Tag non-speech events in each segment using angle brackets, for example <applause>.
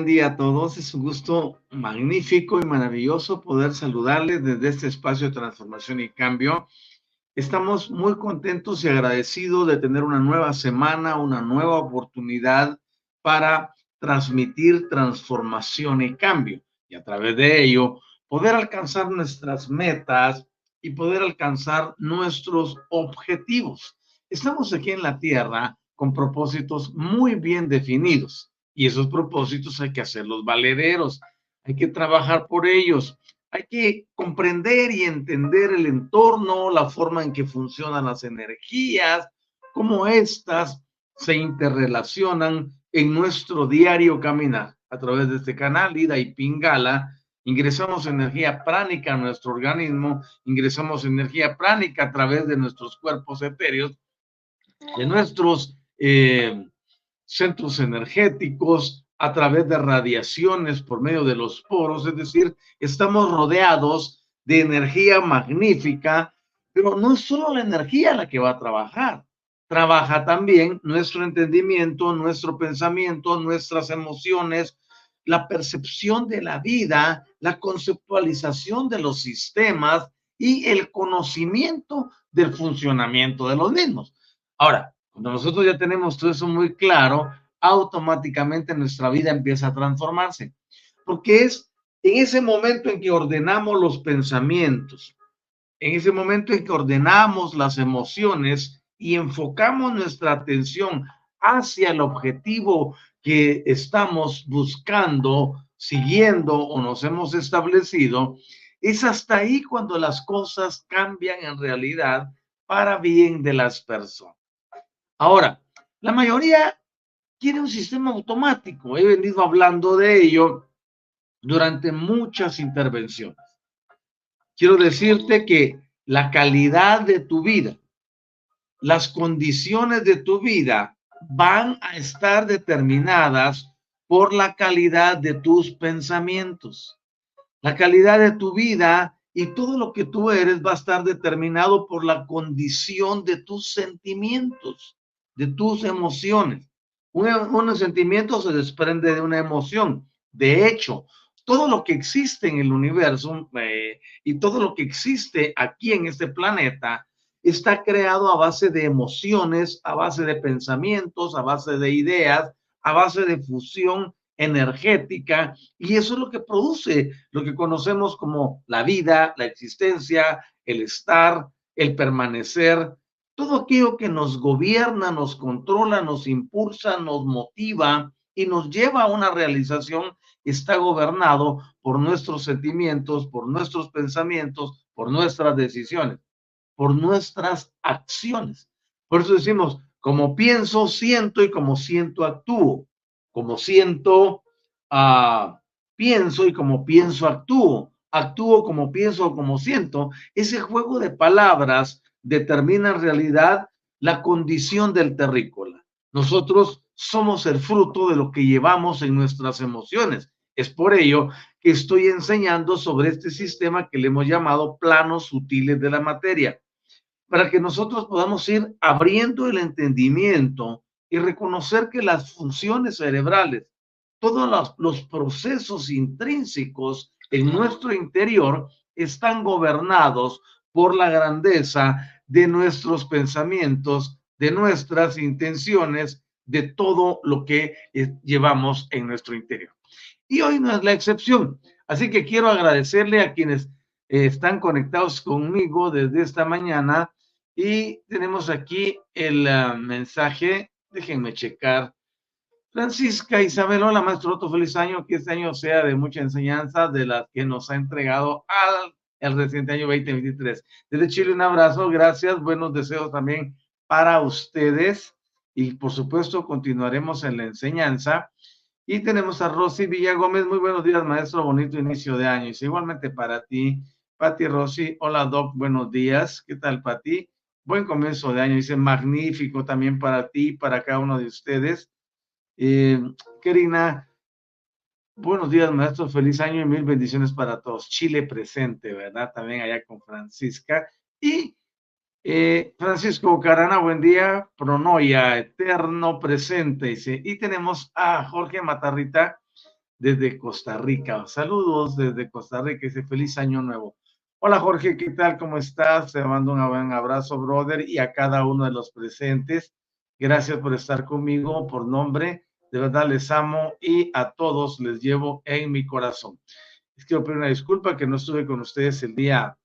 Buen día a todos. Es un gusto magnífico y maravilloso poder saludarles desde este espacio de transformación y cambio. Estamos muy contentos y agradecidos de tener una nueva semana, una nueva oportunidad para transmitir transformación y cambio y a través de ello poder alcanzar nuestras metas y poder alcanzar nuestros objetivos. Estamos aquí en la Tierra con propósitos muy bien definidos y esos propósitos hay que hacerlos valederos, hay que trabajar por ellos, hay que comprender y entender el entorno, la forma en que funcionan las energías, cómo éstas se interrelacionan en nuestro diario caminar. A través de este canal, Ida y Pingala, ingresamos energía pránica a nuestro organismo, ingresamos energía pránica a través de nuestros cuerpos etéreos, de nuestros eh, centros energéticos, a través de radiaciones por medio de los poros, es decir, estamos rodeados de energía magnífica, pero no es solo la energía la que va a trabajar, trabaja también nuestro entendimiento, nuestro pensamiento, nuestras emociones, la percepción de la vida, la conceptualización de los sistemas y el conocimiento del funcionamiento de los mismos. Ahora, cuando nosotros ya tenemos todo eso muy claro, automáticamente nuestra vida empieza a transformarse. Porque es en ese momento en que ordenamos los pensamientos, en ese momento en que ordenamos las emociones y enfocamos nuestra atención hacia el objetivo que estamos buscando, siguiendo o nos hemos establecido, es hasta ahí cuando las cosas cambian en realidad para bien de las personas. Ahora, la mayoría quiere un sistema automático. He venido hablando de ello durante muchas intervenciones. Quiero decirte que la calidad de tu vida, las condiciones de tu vida van a estar determinadas por la calidad de tus pensamientos. La calidad de tu vida y todo lo que tú eres va a estar determinado por la condición de tus sentimientos de tus emociones. Un, sentimiento se desprende de una emoción. De hecho, todo lo que existe en el universo eh, y todo lo que existe aquí en este planeta está creado a base de emociones, a base de pensamientos, a base de ideas, a base de fusión energética y eso es lo que produce lo que conocemos como la vida, la existencia, el estar, el permanecer, todo aquello que nos gobierna, nos controla, nos impulsa, nos motiva y nos lleva a una realización, está gobernado por nuestros sentimientos, por nuestros pensamientos, por nuestras decisiones, por nuestras acciones. Por eso decimos, como pienso, siento y como siento, actúo. Como siento, uh, pienso y como pienso, actúo. Actúo como pienso o como siento. Ese juego de palabras determina en realidad la condición del terrícola. Nosotros somos el fruto de lo que llevamos en nuestras emociones. Es por ello que estoy enseñando sobre este sistema que le hemos llamado planos sutiles de la materia, para que nosotros podamos ir abriendo el entendimiento y reconocer que las funciones cerebrales, todos los, los procesos intrínsecos en nuestro interior están gobernados por la grandeza de nuestros pensamientos, de nuestras intenciones, de todo lo que eh, llevamos en nuestro interior. Y hoy no es la excepción. Así que quiero agradecerle a quienes eh, están conectados conmigo desde esta mañana. Y tenemos aquí el ah, mensaje, déjenme checar. Francisca Isabel, hola maestro Otto, feliz año, que este año sea de mucha enseñanza de las que nos ha entregado al el reciente año 2023. Desde Chile un abrazo, gracias, buenos deseos también para ustedes y por supuesto continuaremos en la enseñanza. Y tenemos a Rosy Villa Gómez, muy buenos días maestro, bonito inicio de año. Y igualmente para ti, Pati Rosy, hola Doc, buenos días, ¿qué tal Pati? Buen comienzo de año, dice magnífico también para ti, para cada uno de ustedes. Eh, Karina, Buenos días, maestro. Feliz año y mil bendiciones para todos. Chile presente, ¿verdad? También allá con Francisca. Y eh, Francisco Carana, buen día. Pronoia, eterno presente. Y tenemos a Jorge Matarrita desde Costa Rica. Saludos desde Costa Rica. Dice feliz año nuevo. Hola Jorge, ¿qué tal? ¿Cómo estás? Te mando un buen abrazo, brother, y a cada uno de los presentes. Gracias por estar conmigo por nombre de verdad les amo y a todos les llevo en mi corazón. Les quiero pedir una disculpa que no estuve con ustedes el día,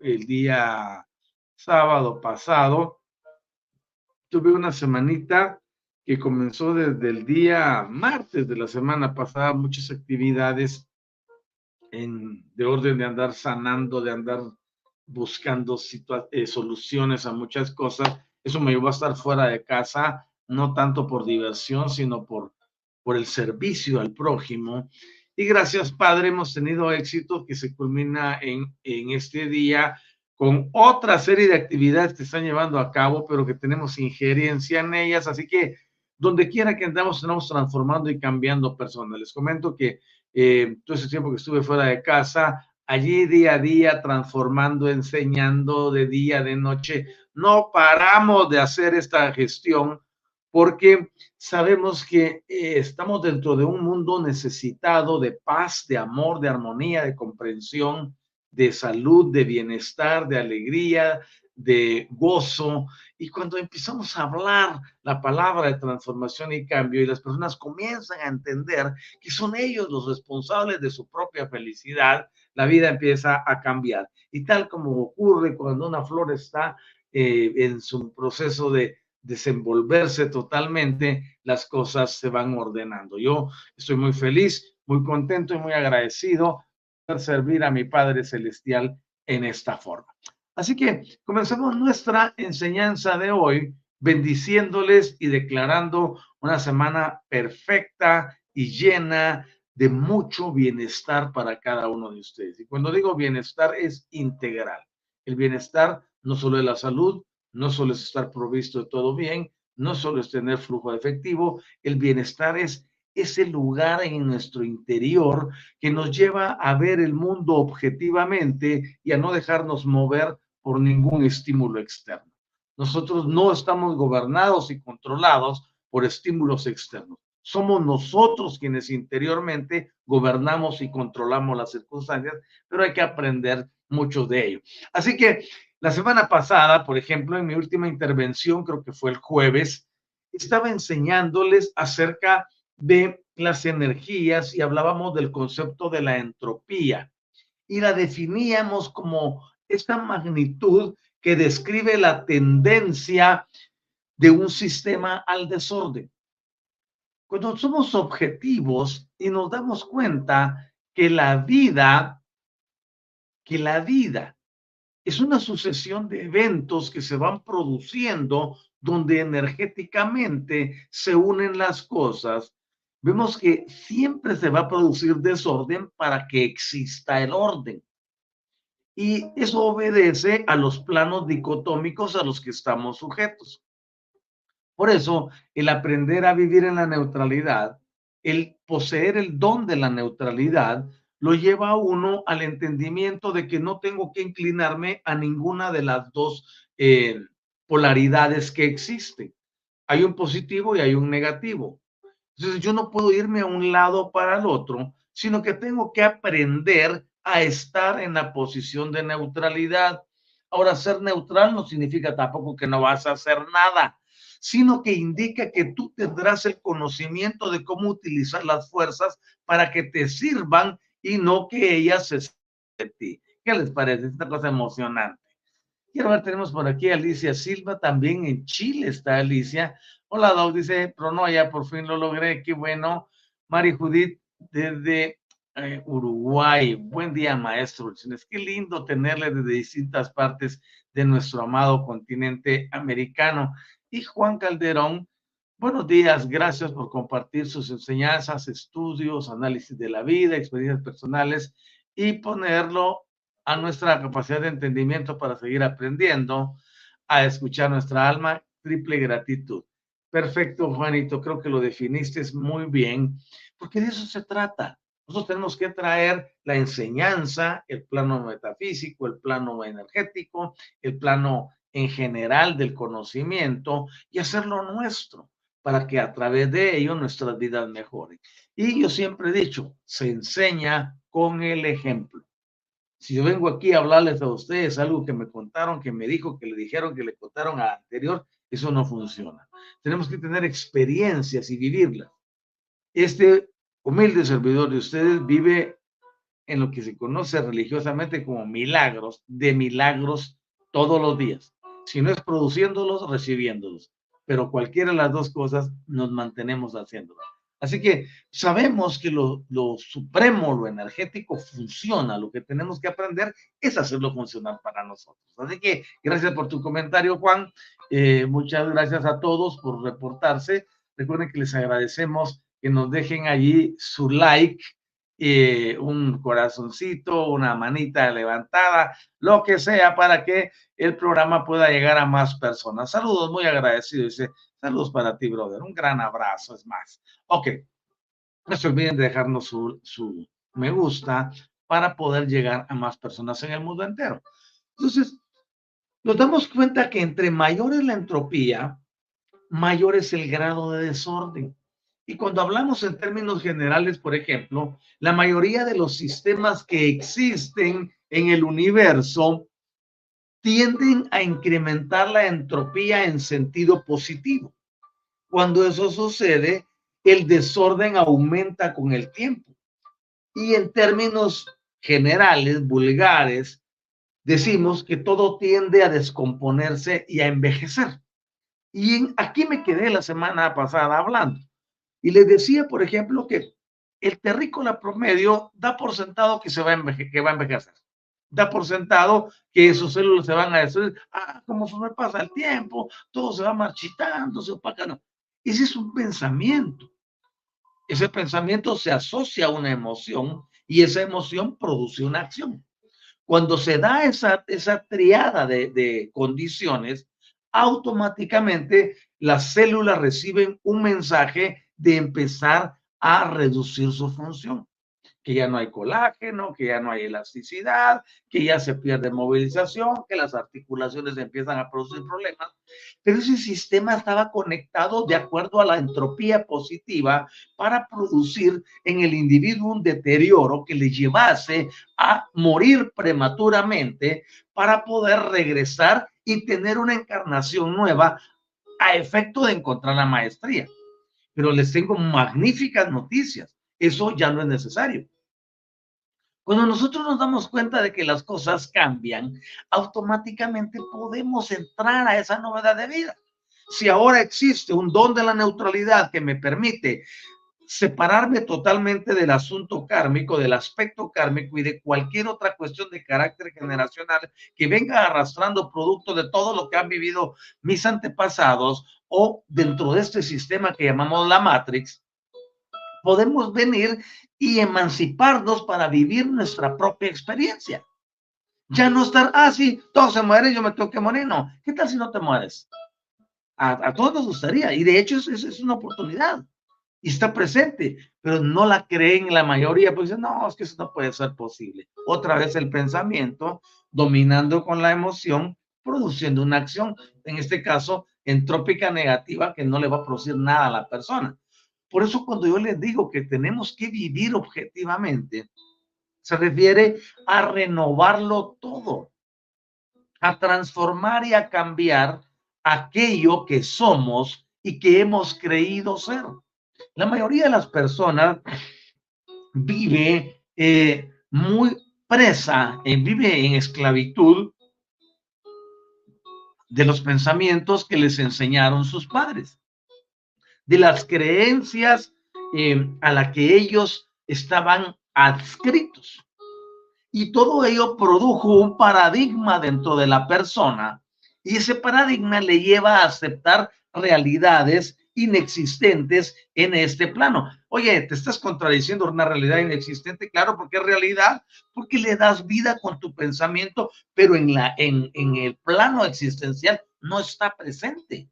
el día sábado pasado. Tuve una semanita que comenzó desde el día martes de la semana pasada, muchas actividades en, de orden de andar sanando, de andar buscando eh, soluciones a muchas cosas. Eso me llevó a estar fuera de casa no tanto por diversión, sino por, por el servicio al prójimo. Y gracias, Padre, hemos tenido éxito que se culmina en, en este día con otra serie de actividades que están llevando a cabo, pero que tenemos injerencia en ellas. Así que donde quiera que andamos, estamos transformando y cambiando personas. Les comento que eh, todo ese tiempo que estuve fuera de casa, allí día a día, transformando, enseñando de día, de noche, no paramos de hacer esta gestión porque sabemos que eh, estamos dentro de un mundo necesitado de paz, de amor, de armonía, de comprensión, de salud, de bienestar, de alegría, de gozo. Y cuando empezamos a hablar la palabra de transformación y cambio y las personas comienzan a entender que son ellos los responsables de su propia felicidad, la vida empieza a cambiar. Y tal como ocurre cuando una flor está eh, en su proceso de desenvolverse totalmente, las cosas se van ordenando. Yo estoy muy feliz, muy contento y muy agradecido por servir a mi Padre Celestial en esta forma. Así que comencemos nuestra enseñanza de hoy bendiciéndoles y declarando una semana perfecta y llena de mucho bienestar para cada uno de ustedes. Y cuando digo bienestar es integral. El bienestar no solo de la salud, no solo es estar provisto de todo bien, no solo es tener flujo de efectivo, el bienestar es ese lugar en nuestro interior que nos lleva a ver el mundo objetivamente y a no dejarnos mover por ningún estímulo externo. Nosotros no estamos gobernados y controlados por estímulos externos. Somos nosotros quienes interiormente gobernamos y controlamos las circunstancias, pero hay que aprender mucho de ello. Así que la semana pasada, por ejemplo, en mi última intervención, creo que fue el jueves, estaba enseñándoles acerca de las energías y hablábamos del concepto de la entropía y la definíamos como esta magnitud que describe la tendencia de un sistema al desorden. Cuando somos objetivos y nos damos cuenta que la vida, que la vida es una sucesión de eventos que se van produciendo donde energéticamente se unen las cosas, vemos que siempre se va a producir desorden para que exista el orden. Y eso obedece a los planos dicotómicos a los que estamos sujetos. Por eso, el aprender a vivir en la neutralidad, el poseer el don de la neutralidad, lo lleva a uno al entendimiento de que no tengo que inclinarme a ninguna de las dos eh, polaridades que existen. Hay un positivo y hay un negativo. Entonces yo no puedo irme a un lado para el otro, sino que tengo que aprender a estar en la posición de neutralidad. Ahora, ser neutral no significa tampoco que no vas a hacer nada, sino que indica que tú tendrás el conocimiento de cómo utilizar las fuerzas para que te sirvan y no que ella se de ti. ¿Qué les parece? Esta cosa emocionante. Quiero ver, tenemos por aquí a Alicia Silva, también en Chile está Alicia. Hola, Doc, dice, pero no, ya por fin lo logré, qué bueno. Mari Judith, desde eh, Uruguay. Buen día, maestro. Qué lindo tenerle desde distintas partes de nuestro amado continente americano. Y Juan Calderón, Buenos días, gracias por compartir sus enseñanzas, estudios, análisis de la vida, experiencias personales y ponerlo a nuestra capacidad de entendimiento para seguir aprendiendo, a escuchar nuestra alma. Triple gratitud. Perfecto, Juanito, creo que lo definiste muy bien, porque de eso se trata. Nosotros tenemos que traer la enseñanza, el plano metafísico, el plano energético, el plano en general del conocimiento y hacerlo nuestro para que a través de ello nuestras vidas mejoren. Y yo siempre he dicho, se enseña con el ejemplo. Si yo vengo aquí a hablarles a ustedes algo que me contaron, que me dijo, que le dijeron, que le contaron a anterior, eso no funciona. Tenemos que tener experiencias y vivirlas. Este humilde servidor de ustedes vive en lo que se conoce religiosamente como milagros, de milagros todos los días. Si no es produciéndolos, recibiéndolos pero cualquiera de las dos cosas nos mantenemos haciendo. Así que sabemos que lo, supremo, lo energético funciona. Lo que tenemos que aprender es hacerlo funcionar para nosotros. Así que gracias por tu comentario, Juan. Eh, muchas gracias a todos por reportarse. Recuerden que les agradecemos que nos dejen allí su like, eh, un corazoncito, una manita levantada, lo que sea para que el programa pueda llegar a más personas. Saludos, muy agradecido. Dice, saludos para ti, brother. Un gran abrazo, es más. Ok, no se olviden de dejarnos su, su me gusta para poder llegar a más personas en el mundo entero. Entonces, nos damos cuenta que entre mayor es la entropía, mayor es el grado de desorden. Y cuando hablamos en términos generales, por ejemplo, la mayoría de los sistemas que existen en el universo tienden a incrementar la entropía en sentido positivo. Cuando eso sucede, el desorden aumenta con el tiempo. Y en términos generales, vulgares, decimos que todo tiende a descomponerse y a envejecer. Y aquí me quedé la semana pasada hablando. Y les decía, por ejemplo, que el terrícola promedio da por sentado que, se va, a que va a envejecer da por sentado que sus células se van a destruir. Ah, como me pasa el tiempo, todo se va marchitando, se opaca. No. Ese es un pensamiento. Ese pensamiento se asocia a una emoción y esa emoción produce una acción. Cuando se da esa, esa triada de, de condiciones, automáticamente las células reciben un mensaje de empezar a reducir su función que ya no hay colágeno, que ya no hay elasticidad, que ya se pierde movilización, que las articulaciones empiezan a producir problemas. Pero ese sistema estaba conectado de acuerdo a la entropía positiva para producir en el individuo un deterioro que le llevase a morir prematuramente para poder regresar y tener una encarnación nueva a efecto de encontrar la maestría. Pero les tengo magníficas noticias. Eso ya no es necesario Cuando nosotros nos damos cuenta de que las cosas cambian, automáticamente podemos entrar a esa novedad de vida. Si ahora existe un don de la neutralidad que me permite separarme totalmente del asunto kármico, del aspecto kármico y de cualquier otra cuestión de carácter generacional que venga arrastrando producto de todo lo que han vivido mis antepasados o dentro de este sistema que llamamos la Matrix, podemos venir y emanciparnos para vivir nuestra propia experiencia. Ya no estar, ah, sí, todos se mueren, yo me tengo que morir. No, ¿qué tal si no te mueres? A, todos nos gustaría, y de hecho es, es, una oportunidad, y está presente, pero no la creen la mayoría, pues dicen, no, es que eso no puede ser posible. Otra vez el pensamiento dominando con la emoción, produciendo una acción, en este caso, entrópica negativa, que no le va a producir nada a la persona. Por eso cuando yo les digo que tenemos que vivir objetivamente, se refiere a renovarlo todo, a transformar y a cambiar aquello que somos y que hemos creído ser. La mayoría de las personas vive eh, muy presa, eh, vive en esclavitud de los pensamientos que les enseñaron sus padres de las creencias eh, a las que ellos estaban adscritos. Y todo ello produjo un paradigma dentro de la persona y ese paradigma le lleva a aceptar realidades inexistentes en este plano. Oye, te estás contradiciendo una realidad inexistente, claro, porque es realidad, porque le das vida con tu pensamiento, pero en, la, en, en el plano existencial no está presente.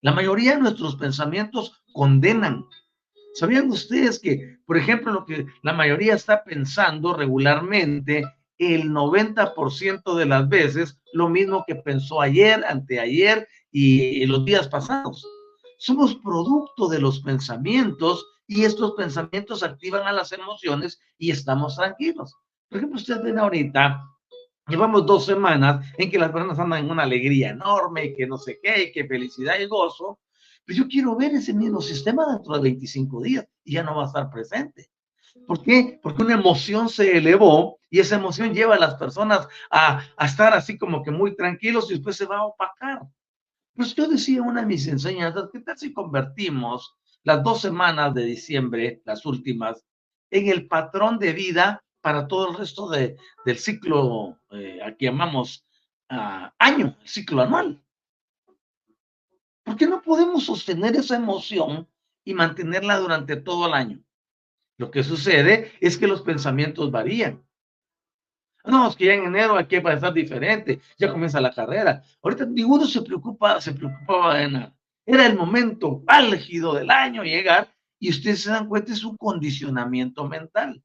La mayoría de nuestros pensamientos condenan. ¿Sabían ustedes que, por ejemplo, lo que la mayoría está pensando regularmente, el 90% de las veces, lo mismo que pensó ayer, anteayer y los días pasados? Somos producto de los pensamientos y estos pensamientos activan a las emociones y estamos tranquilos. Por ejemplo, ustedes ven ahorita Llevamos dos semanas en que las personas andan en una alegría enorme, que no sé qué, que felicidad y gozo. Pero yo quiero ver ese mismo sistema dentro de 25 días y ya no va a estar presente. ¿Por qué? Porque una emoción se elevó y esa emoción lleva a las personas a, a estar así como que muy tranquilos y después se va a opacar. Pues yo decía una de mis enseñanzas, ¿qué tal si convertimos las dos semanas de diciembre, las últimas, en el patrón de vida para todo el resto de, del ciclo, eh, aquí llamamos ah, año, el ciclo anual. ¿Por qué no podemos sostener esa emoción y mantenerla durante todo el año? Lo que sucede es que los pensamientos varían. No, es que ya en enero aquí va a estar diferente, ya comienza la carrera. Ahorita ninguno se preocupa, se preocupaba de nada. Era el momento álgido del año llegar y ustedes se dan cuenta de su condicionamiento mental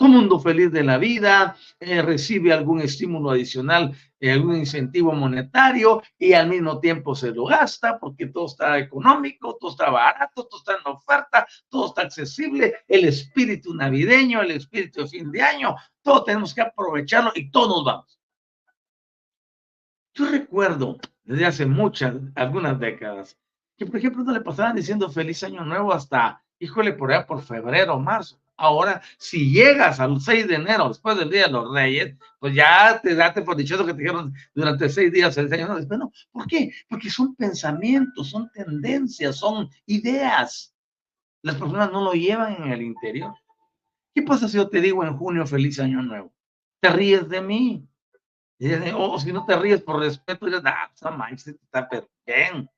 todo mundo feliz de la vida, eh, recibe algún estímulo adicional, eh, algún incentivo monetario y al mismo tiempo se lo gasta porque todo está económico, todo está barato, todo está en oferta, todo está accesible, el espíritu navideño, el espíritu de fin de año, todo tenemos que aprovecharlo y todos vamos. Yo recuerdo desde hace muchas, algunas décadas, que por ejemplo no le pasaban diciendo feliz año nuevo hasta, híjole, por allá por febrero marzo. Ahora, si llegas al 6 de enero, después del Día de los Reyes, pues ya te date por dichoso que te dijeron durante seis días, seis años después. No, ¿por qué? Porque son pensamientos, son tendencias, son ideas. Las personas no lo llevan en el interior. ¿Qué pasa si yo te digo en junio feliz año nuevo? Te ríes de mí. O si no te ríes por respeto, dices, ah, pues no manches, está bien.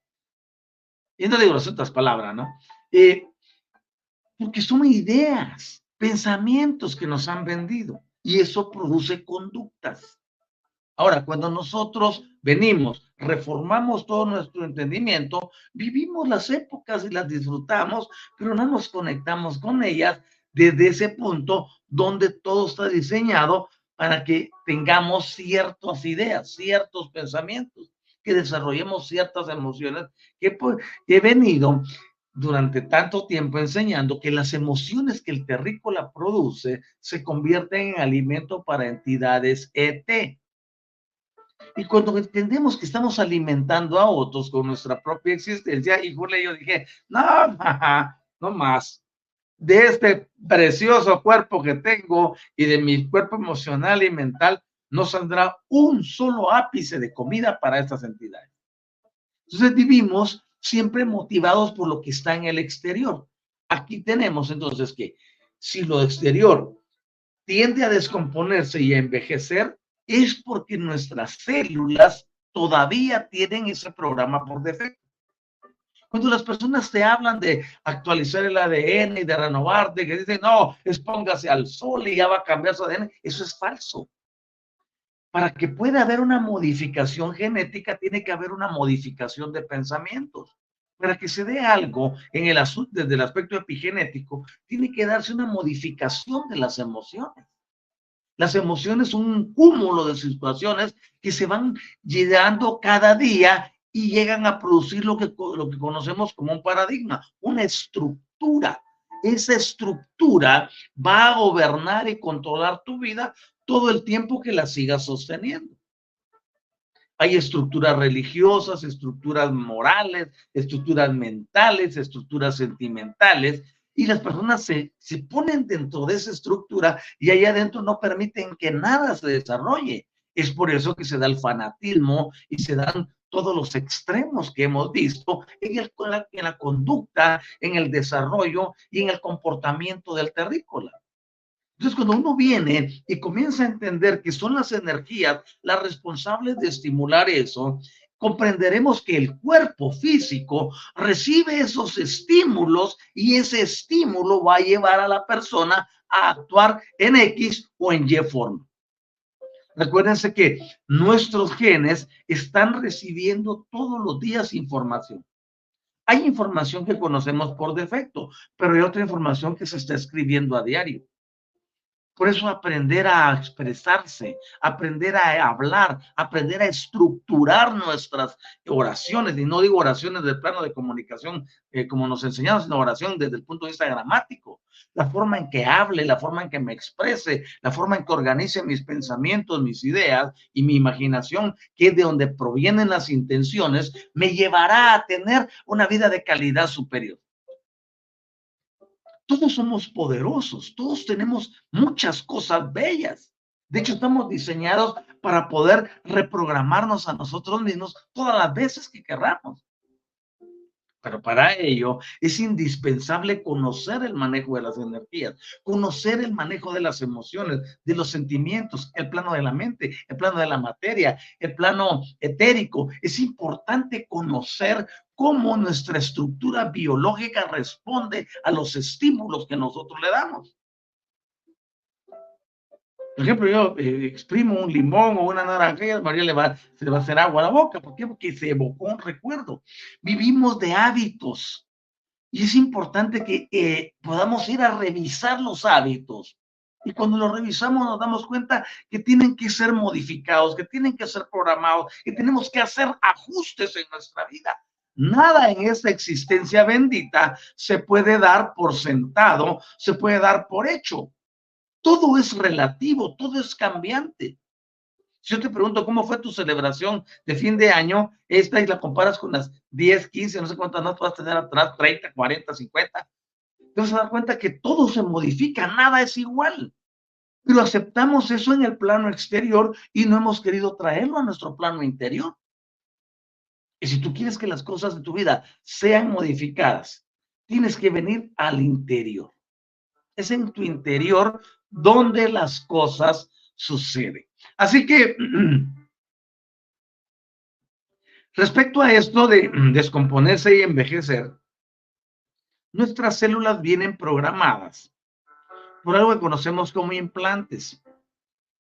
Y no digo las otras palabras, ¿no? Eh, porque son ideas, pensamientos que nos han vendido y eso produce conductas. Ahora, cuando nosotros venimos, reformamos todo nuestro entendimiento, vivimos las épocas y las disfrutamos, pero no nos conectamos con ellas desde ese punto donde todo está diseñado para que tengamos ciertas ideas, ciertos pensamientos, que desarrollemos ciertas emociones que, pues, he venido durante tanto tiempo enseñando que las emociones que el terrícola produce se convierten en alimento para entidades ET. Y cuando entendemos que estamos alimentando a otros con nuestra propia existencia, y yo dije, no, no más. de este precioso cuerpo que tengo y de mi cuerpo emocional y mental, no saldrá un solo ápice de comida para estas entidades. Entonces vivimos siempre motivados por lo que está en el exterior. Aquí tenemos entonces que si lo exterior tiende a descomponerse y a envejecer, es porque nuestras células todavía tienen ese programa por defecto. Cuando las personas te hablan de actualizar el ADN y de renovarte, que dicen, no, expóngase al sol y ya va a cambiar su ADN, eso es falso. Para que pueda haber una modificación genética, tiene que haber una modificación de pensamientos. Para que se dé algo en el desde el aspecto epigenético, tiene que darse una modificación de las emociones. Las emociones son un cúmulo de situaciones que se van llegando cada día y llegan a producir lo que, lo que conocemos como un paradigma, una estructura. Esa estructura va a gobernar y controlar tu vida todo el tiempo que la sigas sosteniendo. Hay estructuras religiosas, estructuras morales, estructuras mentales, estructuras sentimentales, y las personas se, se ponen dentro de esa estructura y ahí adentro no permiten que nada se desarrolle. Es por eso que se da el fanatismo y se dan todos los extremos que hemos visto en, el, en la conducta, en el desarrollo y en el comportamiento del terrícola. Entonces, cuando uno viene y comienza a entender que son las energías las responsables de estimular eso, comprenderemos que el cuerpo físico recibe esos estímulos y ese estímulo va a llevar a la persona a actuar en X o en Y forma. Recuérdense que nuestros genes están recibiendo todos los días información. Hay información que conocemos por defecto, pero hay otra información que se está escribiendo a diario. Por eso aprender a expresarse, aprender a hablar, aprender a estructurar nuestras oraciones, y no digo oraciones del plano de comunicación eh, como nos enseñaron, sino oración desde el punto de vista gramático, la forma en que hable, la forma en que me exprese, la forma en que organice mis pensamientos, mis ideas y mi imaginación, que es de donde provienen las intenciones, me llevará a tener una vida de calidad superior. Todos somos poderosos, todos tenemos muchas cosas bellas. De hecho, estamos diseñados para poder reprogramarnos a nosotros mismos todas las veces que querramos. Pero para ello es indispensable conocer el manejo de las energías, conocer el manejo de las emociones, de los sentimientos, el plano de la mente, el plano de la materia, el plano etérico. Es importante conocer cómo nuestra estructura biológica responde a los estímulos que nosotros le damos. Por ejemplo, yo eh, exprimo un limón o una naranja y a María le va, se va a hacer agua a la boca. ¿Por qué? Porque se evocó un recuerdo. Vivimos de hábitos. Y es importante que eh, podamos ir a revisar los hábitos. Y cuando los revisamos nos damos cuenta que tienen que ser modificados, que tienen que ser programados, que tenemos que hacer ajustes en nuestra vida. Nada en esta existencia bendita se puede dar por sentado, se puede dar por hecho. Todo es relativo, todo es cambiante. Si yo te pregunto cómo fue tu celebración de fin de año, esta y la comparas con las 10, 15, no sé cuántas notas vas a tener atrás, 30, 40, 50, te vas a dar cuenta que todo se modifica, nada es igual. Pero aceptamos eso en el plano exterior y no hemos querido traerlo a nuestro plano interior. Y si tú quieres que las cosas de tu vida sean modificadas, tienes que venir al interior. Es en tu interior donde las cosas suceden. Así que, <clears throat> respecto a esto de <clears throat> descomponerse y envejecer, nuestras células vienen programadas por algo que conocemos como implantes.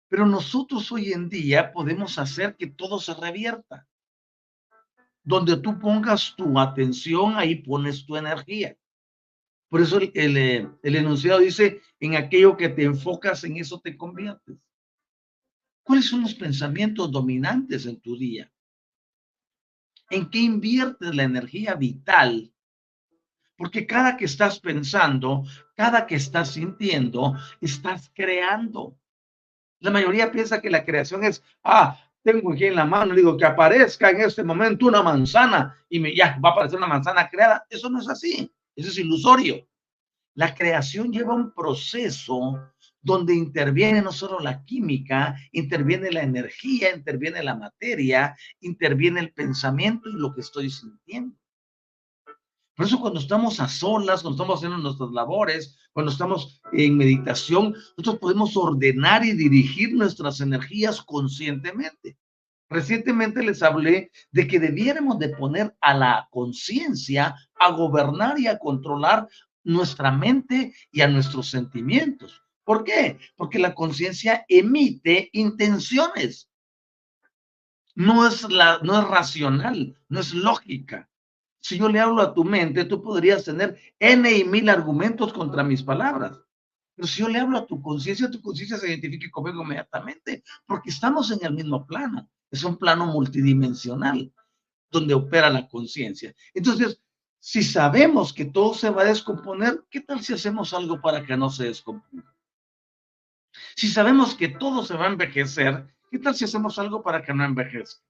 Pero nosotros hoy en día podemos hacer que todo se revierta. Donde tú pongas tu atención, ahí pones tu energía. Por eso el, eh, el, enunciado dice, en aquello que te enfocas, en eso te conviertes. ¿Cuáles son los pensamientos dominantes en tu día? ¿En qué inviertes la energía vital? Porque cada que estás pensando, cada que estás sintiendo, estás creando. La mayoría piensa que la creación es, ah, tengo aquí en la mano, digo que aparezca en este momento una manzana y me, ya va a aparecer una manzana creada. Eso no es así. Eso es ilusorio. La creación lleva un proceso donde interviene no solo la química, interviene la energía, interviene la materia, interviene el pensamiento y lo que estoy sintiendo. Por eso cuando estamos a solas, cuando estamos haciendo nuestras labores, cuando estamos en meditación, nosotros podemos ordenar y dirigir nuestras energías conscientemente. Recientemente les hablé de que debiéramos de poner a la conciencia a gobernar y a controlar nuestra mente y a nuestros sentimientos. ¿Por qué? Porque la conciencia emite intenciones. No es, la, no es racional, no es lógica. Si yo le hablo a tu mente, tú podrías tener N y mil argumentos contra mis palabras. Pero si yo le hablo a tu conciencia, tu conciencia se identifique conmigo inmediatamente, porque estamos en el mismo plano. Es un plano multidimensional donde opera la conciencia. Entonces, si sabemos que todo se va a descomponer, ¿qué tal si hacemos algo para que no se descomponga? Si sabemos que todo se va a envejecer, ¿qué tal si hacemos algo para que no envejezca?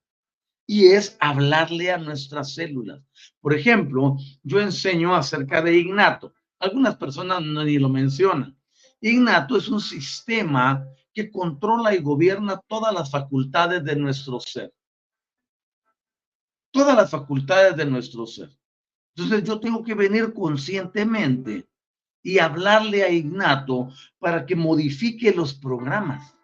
Y es hablarle a nuestras células. Por ejemplo, yo enseño acerca de Ignato. Algunas personas no ni lo mencionan. Ignato es un sistema que controla y gobierna todas las facultades de nuestro ser. Todas las facultades de nuestro ser. Entonces yo tengo que venir conscientemente y hablarle a Ignato para que modifique los programas.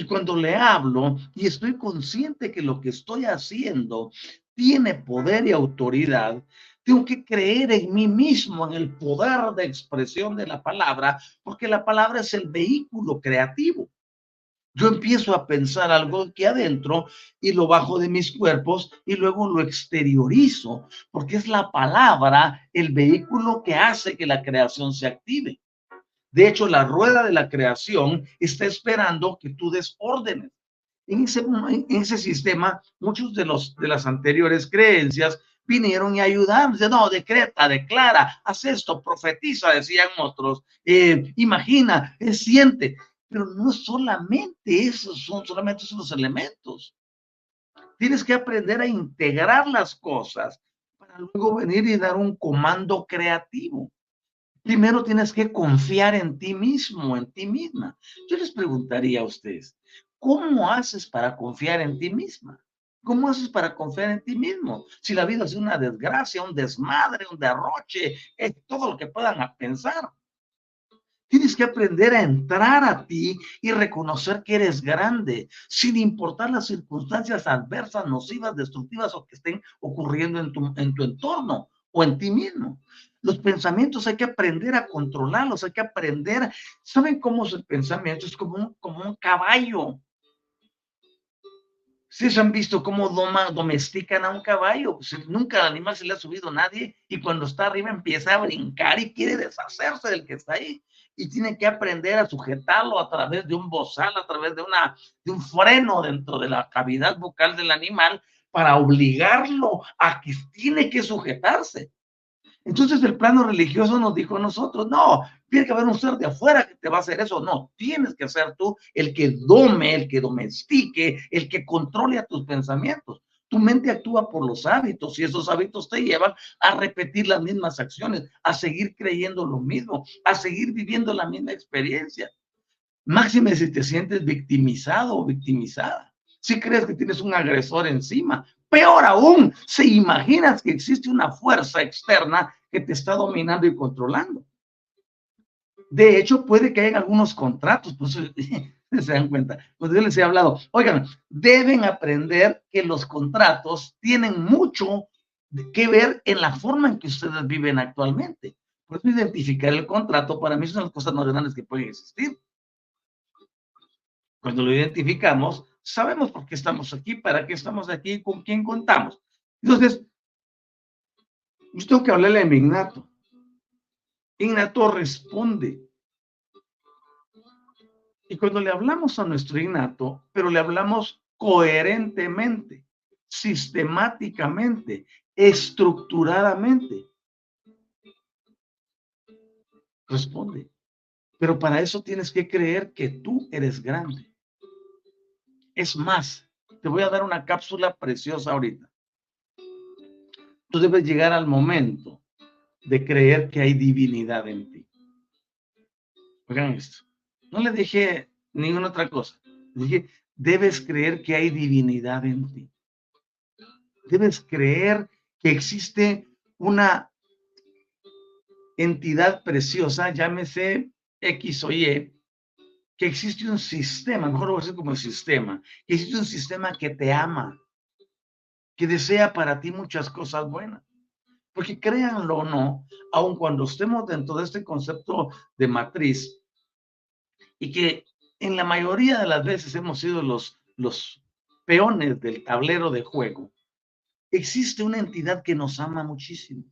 Y cuando le hablo y estoy consciente que lo que estoy haciendo tiene poder y autoridad, tengo que creer en mí mismo, en el poder de expresión de la palabra, porque la palabra es el vehículo creativo. Yo empiezo a pensar algo aquí adentro y lo bajo de mis cuerpos y luego lo exteriorizo, porque es la palabra el vehículo que hace que la creación se active. De hecho, la rueda de la creación está esperando que tú des órdenes. En ese, en ese sistema, muchos de, los, de las anteriores creencias vinieron y ayudaron. no, decreta, declara, haz esto, profetiza, decían otros, eh, imagina, eh, siente. Pero no solamente esos son solamente esos los elementos. Tienes que aprender a integrar las cosas para luego venir y dar un comando creativo. Primero tienes que confiar en ti mismo, en ti misma. Yo les preguntaría a ustedes, ¿cómo haces para confiar en ti misma? ¿Cómo haces para confiar en ti mismo? Si la vida es una desgracia, un desmadre, un derroche, es todo lo que puedan pensar. Tienes que aprender a entrar a ti y reconocer que eres grande, sin importar las circunstancias adversas, nocivas, destructivas o que estén ocurriendo en tu, en tu entorno o en ti mismo. Los pensamientos hay que aprender a controlarlos, hay que aprender. ¿Saben cómo es el pensamiento? Es como un, como un caballo. ¿Ustedes han visto cómo domestican a un caballo? Pues nunca al animal se le ha subido nadie y cuando está arriba empieza a brincar y quiere deshacerse del que está ahí y tiene que aprender a sujetarlo a través de un bozal, a través de, una, de un freno dentro de la cavidad bucal del animal para obligarlo a que tiene que sujetarse. Entonces el plano religioso nos dijo a nosotros, no, tiene que haber un ser de afuera que te va a hacer eso. No, tienes que ser tú el que dome, el que domestique, el que controle a tus pensamientos. Tu mente actúa por los hábitos y esos hábitos te llevan a repetir las mismas acciones, a seguir creyendo lo mismo, a seguir viviendo la misma experiencia. Máxime si te sientes victimizado o victimizada. Si crees que tienes un agresor encima, peor aún, si imaginas que existe una fuerza externa que te está dominando y controlando. De hecho, puede que haya algunos contratos, pues <laughs> se dan cuenta. Pues yo les he hablado, oigan, deben aprender que los contratos tienen mucho que ver en la forma en que ustedes viven actualmente. Por eso identificar el contrato para mí son las cosas más grandes que pueden existir. Cuando lo identificamos, sabemos por qué estamos aquí, para qué estamos aquí, con quién contamos. Entonces, yo tengo que hablarle a mi Ignato. Ignato responde y cuando le hablamos a nuestro innato, pero le hablamos coherentemente, sistemáticamente, estructuradamente, responde. Pero para eso tienes que creer que tú eres grande. Es más, te voy a dar una cápsula preciosa ahorita. Tú debes llegar al momento de creer que hay divinidad en ti. Oigan esto. No le dije ninguna otra cosa. dije, debes creer que hay divinidad en ti. Debes creer que existe una entidad preciosa, llámese X o Y, que existe un sistema, mejor lo voy a decir como sistema, que existe un sistema que te ama, que desea para ti muchas cosas buenas. Porque créanlo o no, aun cuando estemos dentro de este concepto de matriz, y que en la mayoría de las veces hemos sido los, los peones del tablero de juego, existe una entidad que nos ama muchísimo.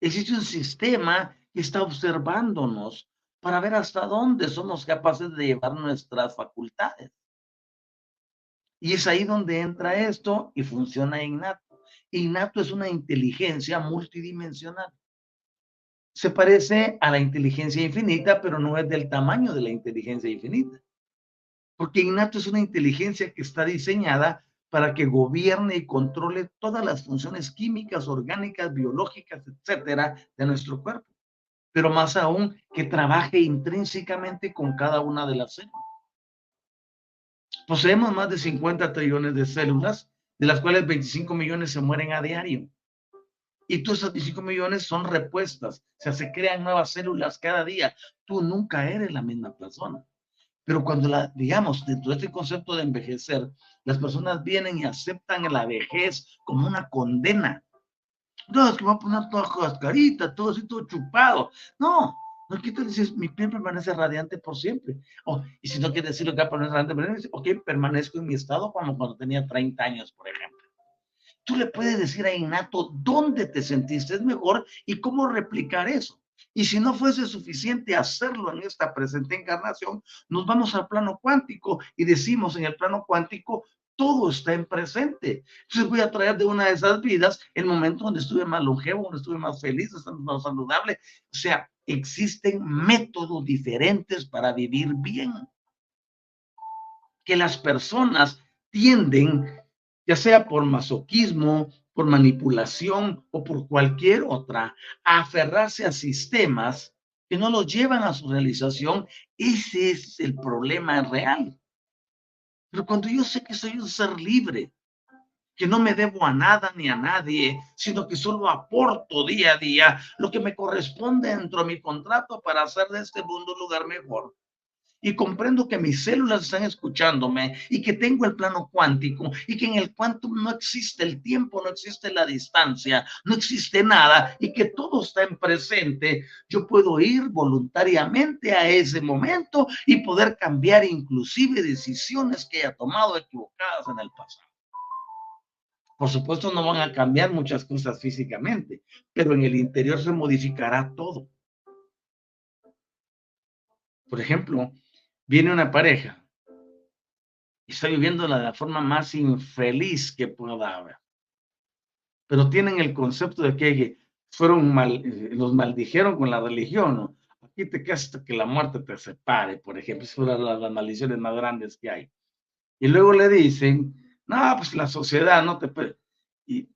Existe un sistema que está observándonos para ver hasta dónde somos capaces de llevar nuestras facultades. Y es ahí donde entra esto y funciona innato. Innato es una inteligencia multidimensional. Se parece a la inteligencia infinita, pero no es del tamaño de la inteligencia infinita. Porque innato es una inteligencia que está diseñada para que gobierne y controle todas las funciones químicas, orgánicas, biológicas, etcétera, de nuestro cuerpo. Pero más aún, que trabaje intrínsecamente con cada una de las células. Poseemos más de 50 trillones de células, de las cuales 25 millones se mueren a diario. Y todos esos 25 millones son repuestas, o sea, se crean nuevas células cada día. Tú nunca eres la misma persona. Pero cuando la, digamos, dentro de este concepto de envejecer, las personas vienen y aceptan la vejez como una condena. No, es que me voy a poner toda cascarita, todo así, todo chupado. No, no quiero decir, mi piel permanece radiante por siempre. Oh, y si no quiere decir lo que permanecer radiante, ok, permanezco en mi estado como cuando tenía 30 años, por ejemplo. Tú le puedes decir a Innato dónde te sentiste mejor y cómo replicar eso. Y si no fuese suficiente hacerlo en esta presente encarnación, nos vamos al plano cuántico y decimos en el plano cuántico, todo está en presente. Entonces voy a traer de una de esas vidas el momento donde estuve más longevo, donde estuve más feliz, más saludable. O sea, existen métodos diferentes para vivir bien. Que las personas tienden, ya sea por masoquismo, por manipulación o por cualquier otra, a aferrarse a sistemas que no los llevan a su realización, ese es el problema real. Pero cuando yo sé que soy un ser libre, que no me debo a nada ni a nadie, sino que solo aporto día a día lo que me corresponde dentro de mi contrato para hacer de este mundo un lugar mejor, y comprendo que mis células están escuchándome y que tengo el plano cuántico y que en el cuántico no existe el tiempo, no existe la distancia, no existe nada y que todo está en presente, yo puedo ir voluntariamente a ese momento y poder cambiar inclusive decisiones que haya tomado equivocadas en el pasado. Por supuesto, no van a cambiar muchas cosas físicamente, pero en el interior se modificará todo. Por ejemplo, viene una pareja y está viviendo de la forma más infeliz que pueda haber. Pero tienen el concepto de que fueron mal, eh, los maldijeron con la religión, ¿no? Aquí te hasta que la muerte te separe, por ejemplo, es una de las maldiciones más grandes que hay. Y luego le dicen, no, pues la sociedad no te puede. Y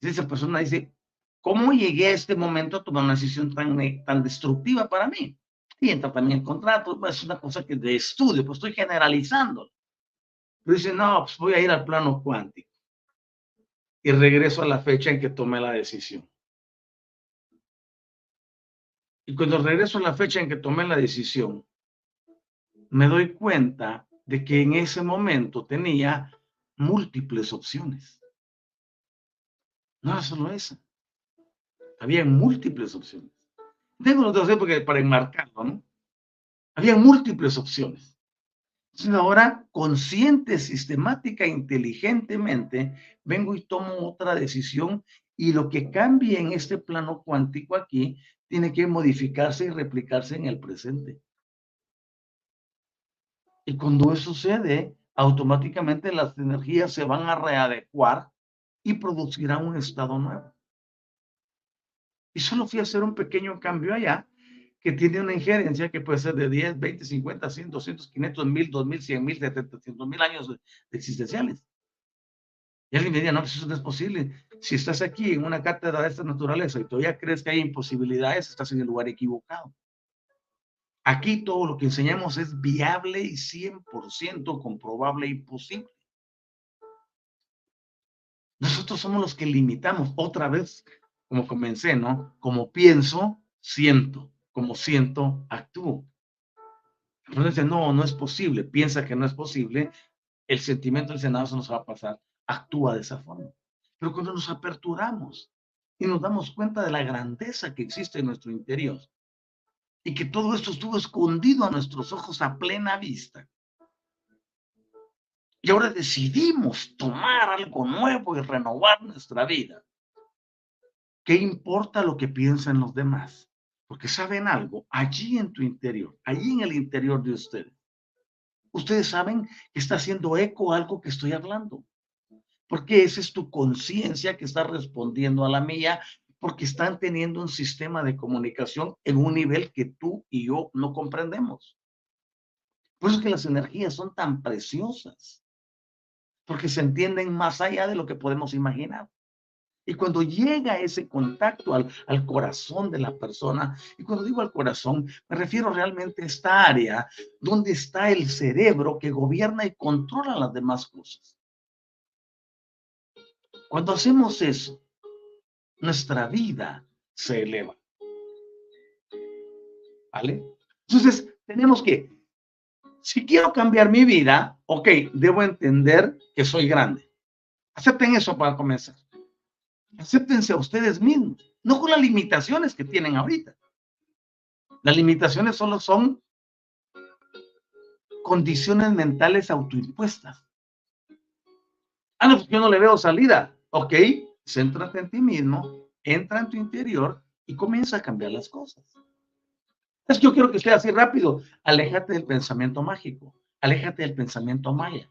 esa persona dice, ¿cómo llegué a este momento a tomar una decisión tan, tan destructiva para mí? Y entra también el contrato, pues, es una cosa que de estudio, pues estoy generalizando. Pero dice, no, pues voy a ir al plano cuántico. Y regreso a la fecha en que tomé la decisión. Y cuando regreso a la fecha en que tomé la decisión, me doy cuenta de que en ese momento tenía múltiples opciones. No era solo esa. Había múltiples opciones. Tengo una opción porque para enmarcarlo, ¿no? Había múltiples opciones. Entonces ahora, consciente, sistemática, inteligentemente, vengo y tomo otra decisión y lo que cambie en este plano cuántico aquí tiene que modificarse y replicarse en el presente. Y cuando eso sucede, automáticamente las energías se van a readecuar y producirán un estado nuevo. Y solo fui a hacer un pequeño cambio allá que tiene una injerencia que puede ser de 10, 20, 50, 100, 200, 500, 1000, 2000, 100 mil, 700 mil años existenciales. Y alguien me diría, no, pues eso no es posible. Si estás aquí en una cátedra de esta naturaleza y todavía crees que hay imposibilidades, estás en el lugar equivocado. Aquí todo lo que enseñamos es viable y 100% comprobable y posible. Nosotros somos los que limitamos otra vez, como comencé, ¿no? Como pienso, siento, como siento, actúo. Entonces, no, no es posible, piensa que no es posible, el sentimiento del Senado se nos va a pasar, actúa de esa forma. Pero cuando nos aperturamos y nos damos cuenta de la grandeza que existe en nuestro interior y que todo esto estuvo escondido a nuestros ojos a plena vista, y ahora decidimos tomar algo nuevo y renovar nuestra vida. ¿Qué importa lo que piensan los demás? Porque saben algo, allí en tu interior, allí en el interior de ustedes. Ustedes saben que está haciendo eco algo que estoy hablando. Porque esa es tu conciencia que está respondiendo a la mía, porque están teniendo un sistema de comunicación en un nivel que tú y yo no comprendemos. Por eso es que las energías son tan preciosas, porque se entienden más allá de lo que podemos imaginar. Y cuando llega ese contacto al, corazón de la persona, y cuando digo al corazón, me refiero realmente a esta área donde está el cerebro que gobierna y controla las demás cosas. Cuando hacemos eso, nuestra vida se eleva. ¿Vale? Entonces, tenemos que, si quiero cambiar mi vida, ok, debo entender que soy grande. Acepten eso para comenzar. Acéptense a ustedes mismos, no con las limitaciones que tienen ahorita. Las limitaciones solo son condiciones mentales autoimpuestas. Ah, no, pues yo no le veo salida. Ok, céntrate en ti mismo, entra en tu interior y comienza a cambiar las cosas. Es que yo quiero que sea así rápido. Aléjate del pensamiento mágico, aléjate del pensamiento maya,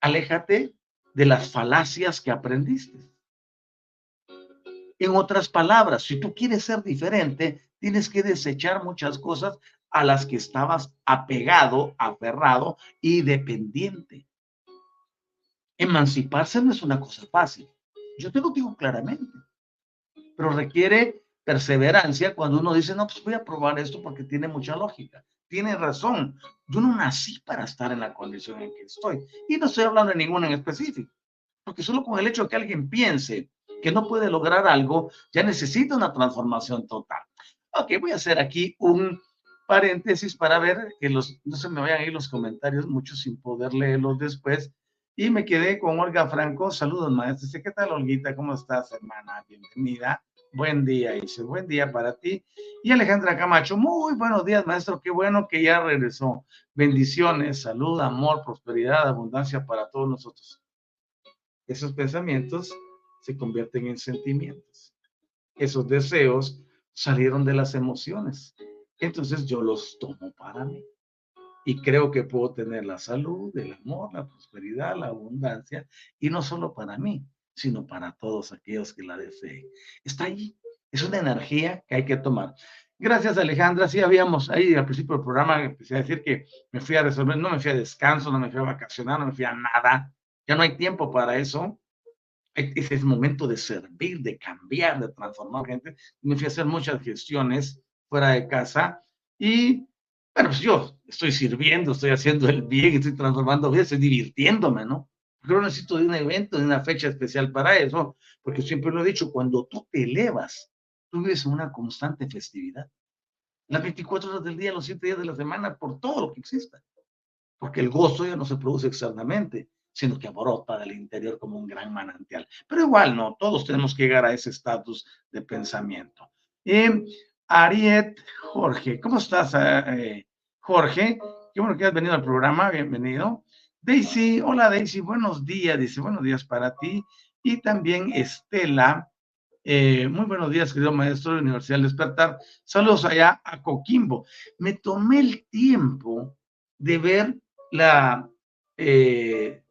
aléjate de las falacias que aprendiste. En otras palabras, si tú quieres ser diferente, tienes que desechar muchas cosas a las que estabas apegado, aferrado y dependiente. Emanciparse no es una cosa fácil. Yo te lo digo claramente. Pero requiere perseverancia cuando uno dice, no, pues voy a probar esto porque tiene mucha lógica. Tiene razón. Yo no nací para estar en la condición en que estoy. Y no estoy hablando de ninguna en específico. Porque solo con el hecho de que alguien piense que no puede lograr algo, ya necesita una transformación total. Ok, voy a hacer aquí un paréntesis para ver que los, no se me vayan a ir los comentarios mucho sin poder leerlos después. Y me quedé con Olga Franco. Saludos, maestro. ¿Qué tal, Olguita? ¿Cómo estás, hermana? Bienvenida. Buen día, dice. Buen día para ti. Y Alejandra Camacho. Muy buenos días, maestro. Qué bueno que ya regresó. Bendiciones, salud, amor, prosperidad, abundancia para todos nosotros. Esos pensamientos se convierten en sentimientos. Esos deseos salieron de las emociones. Entonces yo los tomo para mí. Y creo que puedo tener la salud, el amor, la prosperidad, la abundancia, y no solo para mí, sino para todos aquellos que la deseen. Está ahí. Es una energía que hay que tomar. Gracias, Alejandra. Sí, habíamos ahí al principio del programa, empecé a decir que me fui a resolver, no me fui a descanso, no me fui a vacacionar, no me fui a nada. Ya no hay tiempo para eso ese es momento de servir, de cambiar, de transformar gente. Me fui a hacer muchas gestiones fuera de casa y, bueno, pues yo estoy sirviendo, estoy haciendo el bien, estoy transformando vidas, estoy divirtiéndome, ¿no? Pero necesito de un evento, de una fecha especial para eso, porque siempre lo he dicho, cuando tú te elevas, tú vives en una constante festividad. Las 24 horas del día, los 7 días de la semana, por todo lo que exista. Porque el gozo ya no se produce externamente, sino que brota del interior como un gran manantial. Pero igual no, todos tenemos que llegar a ese estatus de pensamiento. Y Ariet Jorge, ¿cómo estás, eh, Jorge? Qué bueno que has venido al programa, bienvenido. Daisy, hola Daisy, buenos días, dice, buenos días para ti. Y también Estela, eh, muy buenos días, querido maestro de Universidad del Despertar. Saludos allá a Coquimbo. Me tomé el tiempo de ver la, eh,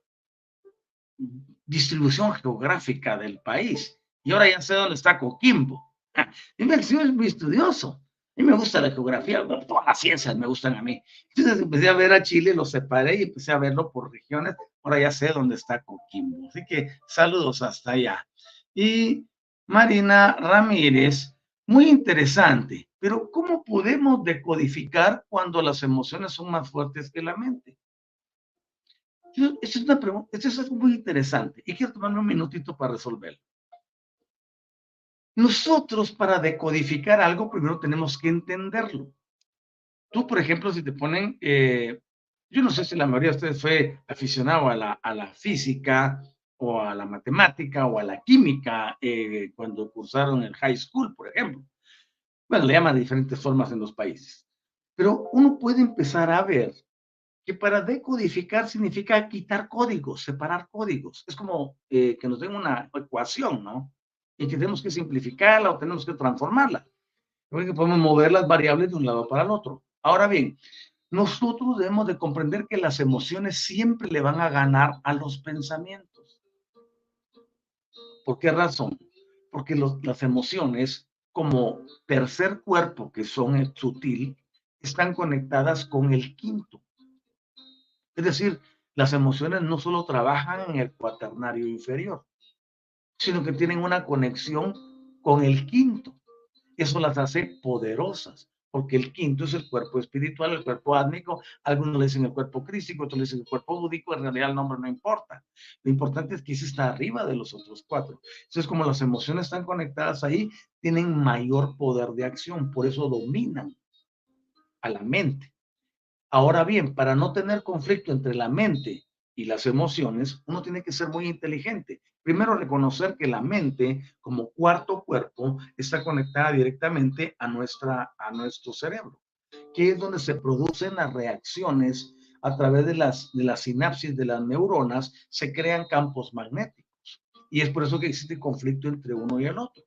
distribución geográfica del país. Y ahora ya sé dónde está Coquimbo. Es muy estudioso. Y me gusta la geografía, todas las ciencias me gustan a mí. Entonces empecé a ver a Chile, lo separé y empecé a verlo por regiones. Ahora ya sé dónde está Coquimbo. Así que saludos hasta allá. Y Marina Ramírez, muy interesante, pero ¿cómo podemos decodificar cuando las emociones son más fuertes que la mente? Esa es una pregunta, eso es algo muy interesante y quiero tomarme un minutito para resolverlo. Nosotros para decodificar algo primero tenemos que entenderlo. Tú, por ejemplo, si te ponen, eh, yo no sé si la mayoría de ustedes fue aficionado a la, a la física o a la matemática o a la química eh, cuando cursaron el high school, por ejemplo. Bueno, le llaman de diferentes formas en los países. Pero uno puede empezar a ver que para decodificar significa quitar códigos, separar códigos. Es como eh, que nos den una ecuación, ¿no? Y que tenemos que simplificarla o tenemos que transformarla. Que podemos mover las variables de un lado para el otro. Ahora bien, nosotros debemos de comprender que las emociones siempre le van a ganar a los pensamientos. ¿Por qué razón? Porque las emociones, como tercer cuerpo que son sutil, están conectadas con el quinto. Es decir, las emociones no solo trabajan en el cuaternario inferior, sino que tienen una conexión con el quinto. Eso las hace poderosas, porque el quinto es el cuerpo espiritual, el cuerpo átmico. Algunos le dicen el cuerpo crístico, otros le dicen el cuerpo búdico. En realidad el nombre no importa. Lo importante es que ese está arriba de los otros cuatro. Entonces, como las emociones están conectadas ahí, tienen mayor poder de acción. Por eso dominan a la mente. Ahora bien, para no tener conflicto entre la mente y las emociones, uno tiene que ser muy inteligente. Primero, reconocer que la mente, como cuarto cuerpo, está conectada directamente a, nuestra, a nuestro cerebro, que es donde se producen las reacciones a través de las, de las sinapsis de las neuronas, se crean campos magnéticos. Y es por eso que existe conflicto entre uno y el otro.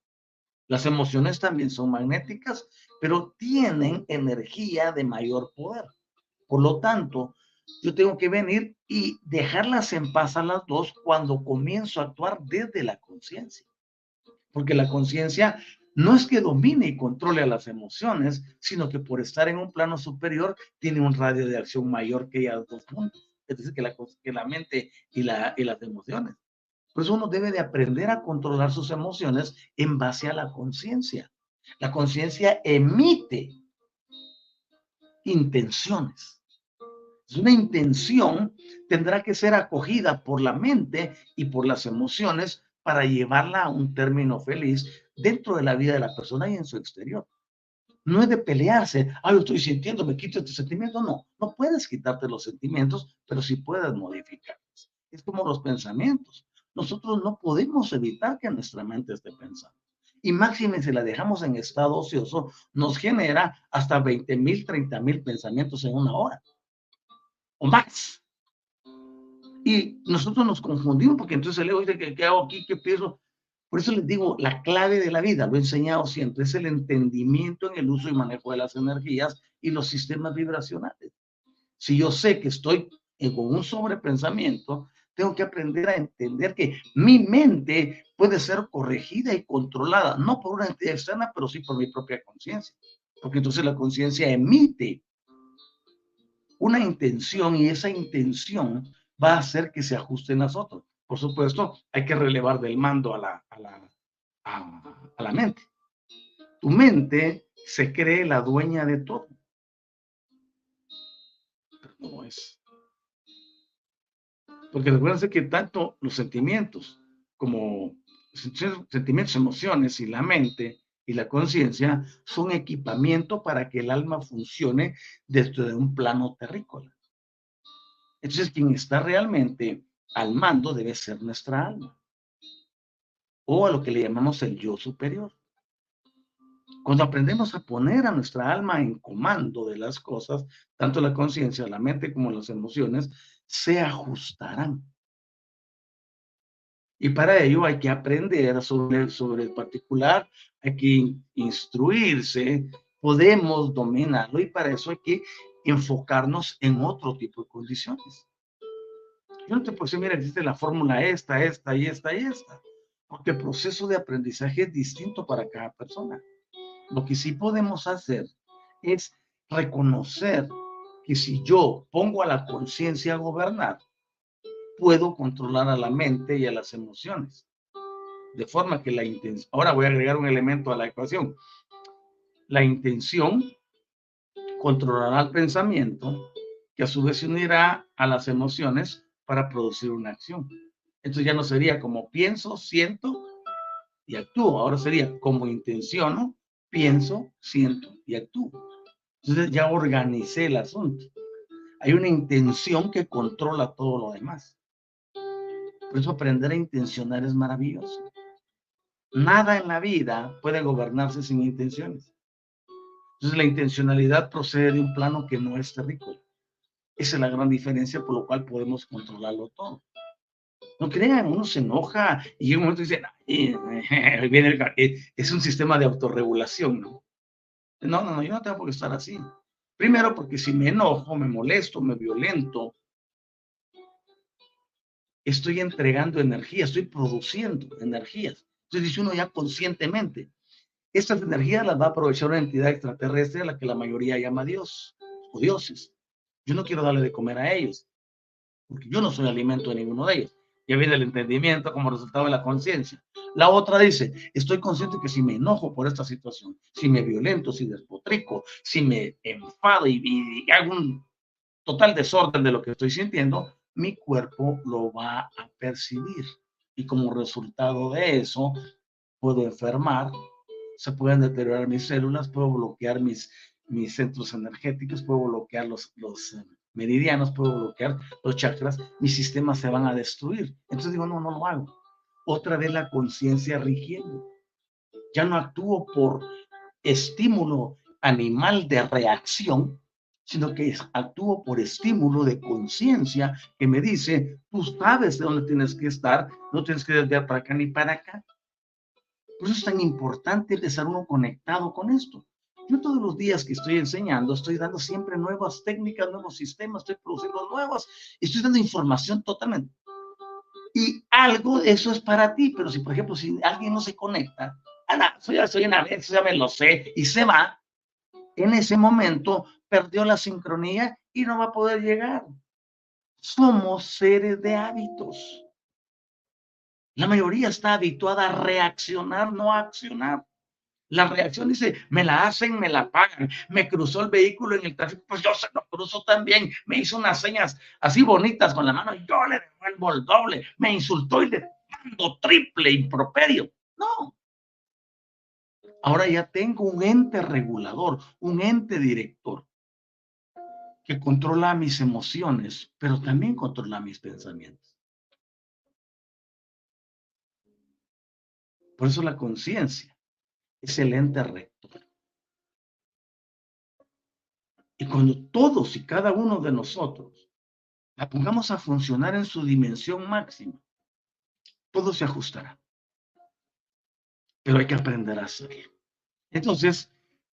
Las emociones también son magnéticas, pero tienen energía de mayor poder. Por lo tanto, yo tengo que venir y dejarlas en paz a las dos cuando comienzo a actuar desde la conciencia. Porque la conciencia no es que domine y controle a las emociones, sino que por estar en un plano superior tiene un radio de acción mayor que ellas dos juntos. Es decir, que la, mente y, la, y las emociones. Por uno debe de aprender a controlar sus emociones en base a la conciencia. La conciencia emite intenciones. Una intención tendrá que ser acogida por la mente y por las emociones para llevarla a un término feliz dentro de la vida de la persona y en su exterior. No es de pelearse, ah, lo estoy sintiendo, me quito este sentimiento. No, no puedes quitarte los sentimientos, pero sí puedes modificarlos. Es como los pensamientos. Nosotros no podemos evitar que nuestra mente esté pensando y máxime si la dejamos en estado ocioso, nos genera hasta 20 mil, 30 mil pensamientos en una hora o más. Y nosotros nos confundimos porque entonces el ego dice, ¿qué, hago aquí? ¿Qué pienso? Por eso les digo, la clave de la vida, lo he enseñado siempre, es el entendimiento en el uso y manejo de las energías y los sistemas vibracionales. Si yo sé que estoy con un sobrepensamiento, tengo que aprender a entender que mi mente puede ser corregida y controlada, no por una entidad externa, pero sí por mi propia conciencia. Porque entonces la conciencia emite una intención y esa intención va a hacer que se ajusten las otras. Por supuesto, hay que relevar del mando a la, a la, a la mente. Tu mente se cree la dueña de todo. Pero no es. Porque recuerden que tanto los sentimientos como sentimientos, emociones y la mente y la conciencia son equipamiento para que el alma funcione desde un plano terrícola. Entonces, quien está realmente al mando debe ser nuestra alma. O a lo que le llamamos el yo superior. Cuando aprendemos a poner a nuestra alma en comando de las cosas, tanto la conciencia, la mente como las emociones, se ajustarán. Y para ello hay que aprender sobre, sobre el particular, hay que instruirse, podemos dominarlo y para eso hay que enfocarnos en otro tipo de condiciones. Yo no te puedo decir, mira, existe la fórmula esta, esta y esta y esta, porque el proceso de aprendizaje es distinto para cada persona. Lo que sí podemos hacer es reconocer que si yo pongo a la conciencia a gobernar, puedo controlar a la mente y a las emociones. De forma que la intención, ahora voy a agregar un elemento a la ecuación. La intención controlará el pensamiento, que a su vez se unirá a las emociones para producir una acción. Entonces ya no sería como pienso, siento y actúo. Ahora sería como intenciono, pienso, siento y actúo. Entonces ya organicé el asunto. Hay una intención que controla todo lo demás. Por eso aprender a intencionar es maravilloso. Nada en la vida puede gobernarse sin intenciones. Entonces la intencionalidad procede de un plano que no es terrícola. Esa es la gran diferencia por lo cual podemos controlarlo todo. No crean, uno se enoja y en un momento dice, <laughs> eh, es un sistema de autorregulación, ¿no? No, no, no, yo no tengo por qué estar así. Primero, porque si me enojo, me molesto, me violento, estoy entregando energía, estoy produciendo energías. Entonces dice uno ya conscientemente, estas energías las va a aprovechar una entidad extraterrestre a la que la mayoría llama Dios o dioses. Yo no quiero darle de comer a ellos, porque yo no soy alimento de ninguno de ellos. Ya viene el entendimiento como resultado de la conciencia. La otra dice, estoy consciente que si me enojo por esta situación, si me violento, si despotrico, si me enfado y, y hago un total desorden de lo que estoy sintiendo, mi cuerpo lo va a percibir. Y como resultado de eso, puedo enfermar, se pueden deteriorar mis células, puedo bloquear mis, mis centros energéticos, puedo bloquear los, los eh, meridianos, puedo bloquear los chakras, mis sistemas se van a destruir. Entonces digo, no, no lo hago. Otra vez la conciencia rigiendo. Ya no actúo por estímulo animal de reacción, sino que actúo por estímulo de conciencia que me dice, tú sabes de dónde tienes que estar, no tienes que desviar para acá ni para acá. Por eso es tan importante estar uno conectado con esto. Yo todos los días que estoy enseñando, estoy dando siempre nuevas técnicas, nuevos sistemas, estoy produciendo nuevas, estoy dando información totalmente. Y algo, eso es para ti, pero si, por ejemplo, si alguien no se conecta, ah, soy, soy una vez, ya me lo sé, y se va, en ese momento perdió la sincronía y no va a poder llegar. Somos seres de hábitos. La mayoría está habituada a reaccionar, no a accionar. La reacción dice, me la hacen, me la pagan. Me cruzó el vehículo en el tráfico, pues yo se lo cruzo también. Me hizo unas señas así bonitas con la mano, yo le devuelvo el doble. Me insultó y le mando triple improperio. No. Ahora ya tengo un ente regulador, un ente director que controla mis emociones, pero también controla mis pensamientos. Por eso la conciencia es el ente rector. Y cuando todos y cada uno de nosotros la pongamos a funcionar en su dimensión máxima, todo se ajustará. Pero hay que aprender a hacerlo. Entonces,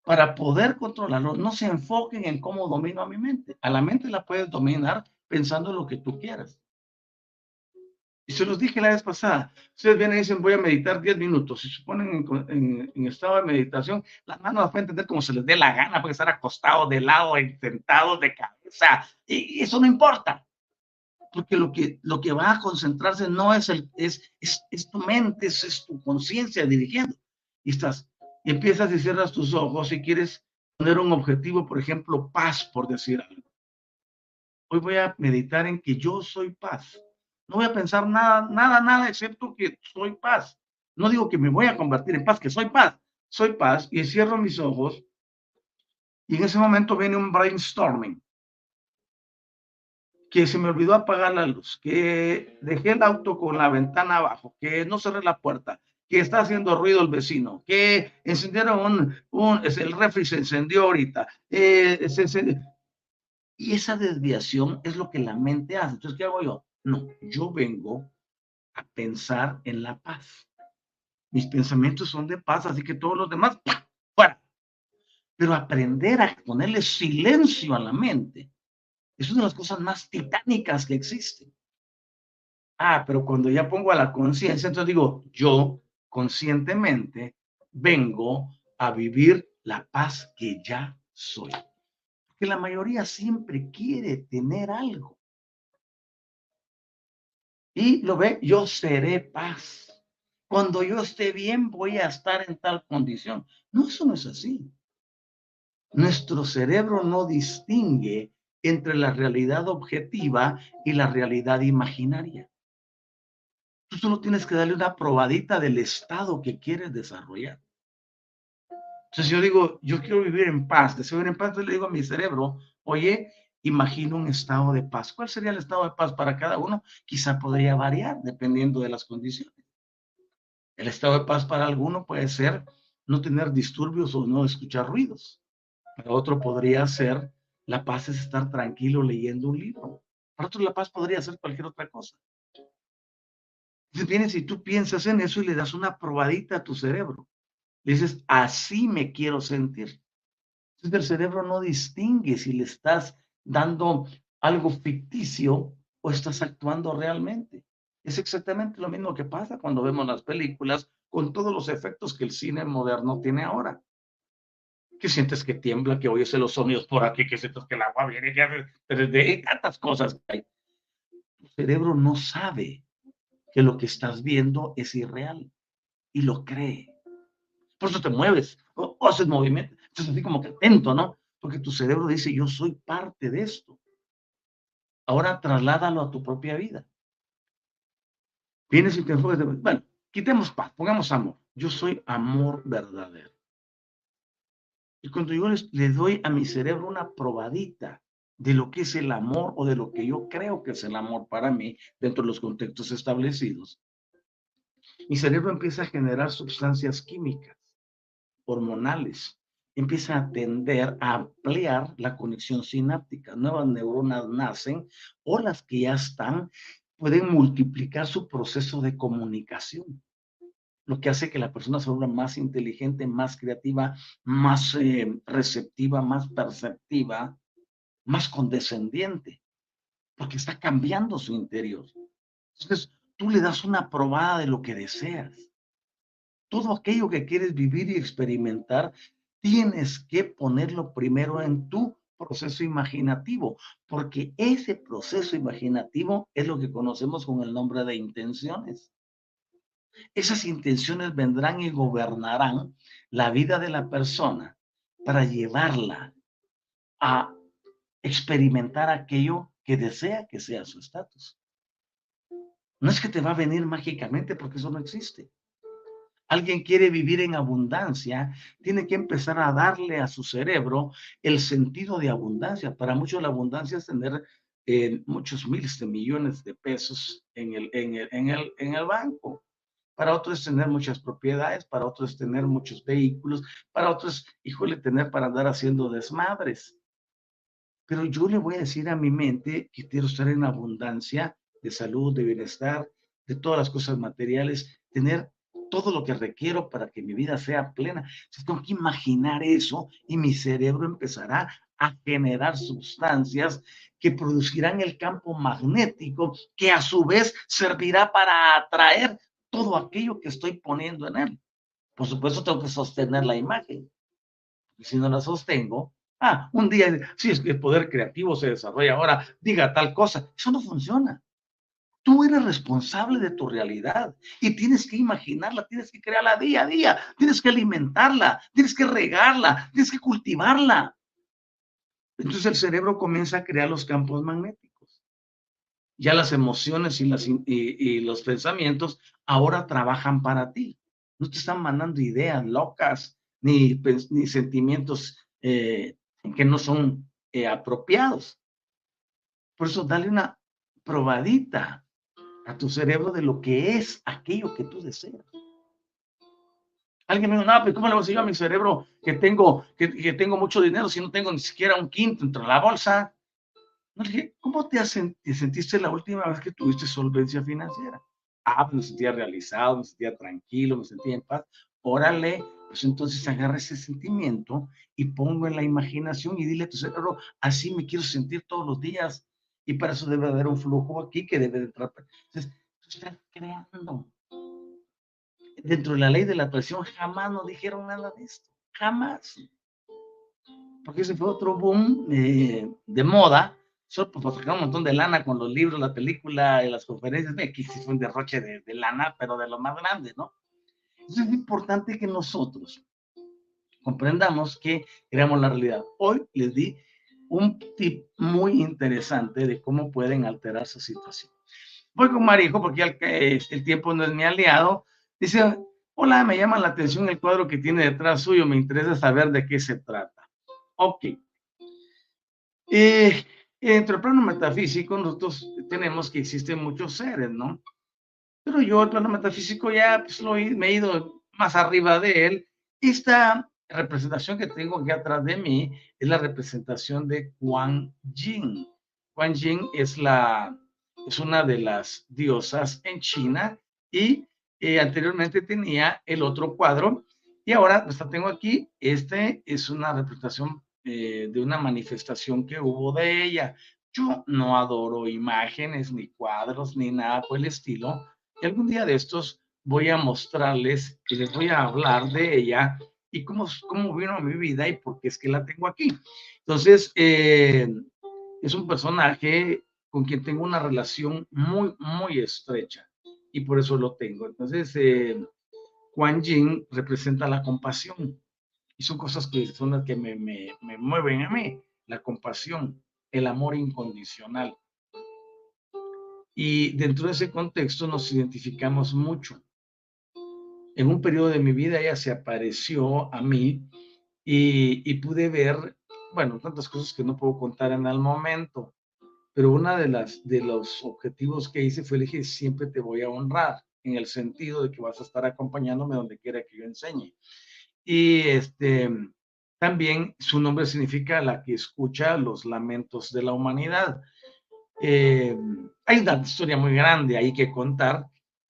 para poder controlarlo, no se enfoquen en cómo domino a mi mente. A la mente la puedes dominar pensando en lo que tú quieras. Y se los dije la vez pasada. Ustedes vienen y dicen, voy a meditar 10 minutos. Si se ponen en, estado de meditación, las manos las pueden entender como se les dé la gana, puede estar acostado de lado, sentado de cabeza. Y eso no importa. Porque lo que, lo que va a concentrarse no es, el, es, es, tu mente, es, es tu conciencia dirigiendo. Y estás, empiezas y cierras tus ojos y quieres poner un objetivo, por ejemplo, paz, por decir algo. Hoy voy a meditar en que yo soy paz no voy a pensar nada, nada, nada, excepto que soy paz. No digo que me voy a convertir en paz, que soy paz. Soy paz y cierro mis ojos y en ese momento viene un brainstorming. Que se me olvidó apagar la luz, que dejé el auto con la ventana abajo, que no cerré la puerta, que está haciendo ruido el vecino, que encendieron un, un el refri se encendió ahorita. Eh, y esa desviación es lo que la mente hace. Entonces, ¿qué hago yo? No, yo vengo a pensar en la paz. Mis pensamientos son de paz, así que todos los demás, fuera. Pero aprender a ponerle silencio a la mente es una de las cosas más titánicas que existen. Ah, pero cuando ya pongo a la conciencia, entonces digo, yo conscientemente vengo a vivir la paz que ya soy. Porque la mayoría siempre quiere tener algo. Y lo ve, yo seré paz. Cuando yo esté bien, voy a estar en tal condición. No, eso no es así. Nuestro cerebro no distingue entre la realidad objetiva y la realidad imaginaria. Tú solo tienes que darle una probadita del estado que quieres desarrollar. Entonces yo digo, yo quiero vivir en paz, deseo vivir en paz, entonces le digo a mi cerebro, oye, imagino un estado de paz. ¿Cuál sería el estado de paz para cada uno? Quizá podría variar dependiendo de las condiciones. El estado de paz para alguno puede ser no tener disturbios o no escuchar ruidos. Para otro podría ser la paz es estar tranquilo leyendo un libro. Para otro la paz podría ser cualquier otra cosa. Entonces vienes y tú piensas en eso y le das una probadita a tu cerebro. Le dices, así me quiero sentir. Entonces el cerebro no distingue si le estás dando algo ficticio o estás actuando realmente. Es exactamente lo mismo que pasa cuando vemos las películas con todos los efectos que el cine moderno tiene ahora que sientes que tiembla, que oyes los sonidos por aquí, que sientes que el agua viene, que de tantas cosas que. Tu cerebro no sabe que lo que estás viendo es irreal y lo cree. Por eso te mueves o, haces movimiento. Estás así como que atento, ¿no? Porque tu cerebro dice, yo soy parte de esto. Ahora trasládalo a tu propia vida. Vienes y te enfocas. Bueno, quitemos paz, pongamos amor. Yo soy amor verdadero. Y cuando yo le doy a mi cerebro una probadita de lo que es el amor o de lo que yo creo que es el amor para mí dentro de los contextos establecidos, mi cerebro empieza a generar sustancias químicas, hormonales, empieza a tender a ampliar la conexión sináptica. Nuevas neuronas nacen o las que ya están pueden multiplicar su proceso de comunicación lo que hace que la persona se vuelva más inteligente, más creativa, más eh, receptiva, más perceptiva, más condescendiente, porque está cambiando su interior. Entonces, tú le das una probada de lo que deseas. Todo aquello que quieres vivir y experimentar, tienes que ponerlo primero en tu proceso imaginativo, porque ese proceso imaginativo es lo que conocemos con el nombre de intenciones. Esas intenciones vendrán y gobernarán la vida de la persona para llevarla a experimentar aquello que desea que sea su estatus. No es que te va a venir mágicamente porque eso no existe. Alguien quiere vivir en abundancia, tiene que empezar a darle a su cerebro el sentido de abundancia. Para muchos la abundancia es tener eh, muchos miles de millones de pesos en el, en el, en el, en el banco para otros es tener muchas propiedades, para otros es tener muchos vehículos, para otros, híjole, tener para andar haciendo desmadres. Pero yo le voy a decir a mi mente que quiero estar en abundancia de salud, de bienestar, de todas las cosas materiales, tener todo lo que requiero para que mi vida sea plena. Entonces, tengo que imaginar eso y mi cerebro empezará a generar sustancias que producirán el campo magnético que a su vez servirá para atraer todo aquello que estoy poniendo en él. Por supuesto, tengo que sostener la imagen. Si no la sostengo, ah, un día, si que el poder creativo se desarrolla ahora, diga tal cosa. Eso no funciona. Tú eres responsable de tu realidad y tienes que imaginarla, tienes que crearla día a día, tienes que alimentarla, tienes que regarla, tienes que cultivarla. Entonces el cerebro comienza a crear los campos magnéticos ya las emociones y, los pensamientos ahora trabajan para ti. No te están mandando ideas locas ni, ni sentimientos eh, que no son eh, apropiados. Por eso dale una probadita a tu cerebro de lo que es aquello que tú deseas. Alguien me dijo, no, pero ¿cómo le voy a decir a mi cerebro que tengo, que, que tengo mucho dinero si no tengo ni siquiera un quinto entre la bolsa? ¿cómo te, sentiste la última vez que tuviste solvencia financiera? Ah, pues me sentía realizado, me sentía tranquilo, me sentía en paz. Órale, pues entonces agarra ese sentimiento y pongo en la imaginación y dile a tu cerebro, así me quiero sentir todos los días. Y para eso debe haber un flujo aquí que debe de entrar. Entonces, tú estás creando. Dentro de la ley de la atracción jamás nos dijeron nada de esto. Jamás. porque ese fue otro boom eh, de moda, solo por sacar un montón de lana con los libros, la película las conferencias, aquí sí fue un derroche de, de lana, pero de lo más grande, ¿no? Entonces es importante que nosotros comprendamos que creamos la realidad. Hoy les di un tip muy interesante de cómo pueden alterar su situación. Voy con Marijo porque el, el tiempo no es mi aliado. Dice, hola, me llama la atención el cuadro que tiene detrás suyo, me interesa saber de qué se trata. Ok. Eh, entre el plano metafísico, nosotros tenemos que existen muchos seres, ¿no? Pero yo el plano metafísico ya pues, lo, me he ido más arriba de él. Esta representación que tengo aquí atrás de mí es la representación de Quan Yin. Quan Yin es, la, es una de las diosas en China y eh, anteriormente tenía el otro cuadro y ahora esta tengo aquí. Este es una representación eh, de una manifestación que hubo de ella. Yo no adoro imágenes, ni cuadros, ni nada por el estilo. Y algún día de estos voy a mostrarles y les voy a hablar de ella y cómo, cómo vino a mi vida y por qué es que la tengo aquí. Entonces, eh, es un personaje con quien tengo una relación muy, muy estrecha y por eso lo tengo. Entonces, eh, Juan representa la compasión y son cosas que son las que me, me, me mueven a mí, la compasión, el amor incondicional. Y dentro de ese contexto nos identificamos mucho en un periodo de mi vida ella se apareció a mí y, pude ver, bueno, tantas cosas que no puedo contar en el momento, pero una de las de los objetivos que hice fue dije siempre te voy a honrar en el sentido de que vas a estar acompañándome donde quiera que yo enseñe. Y este también su nombre significa la que escucha los lamentos de la humanidad. Eh, hay una historia muy grande ahí que contar,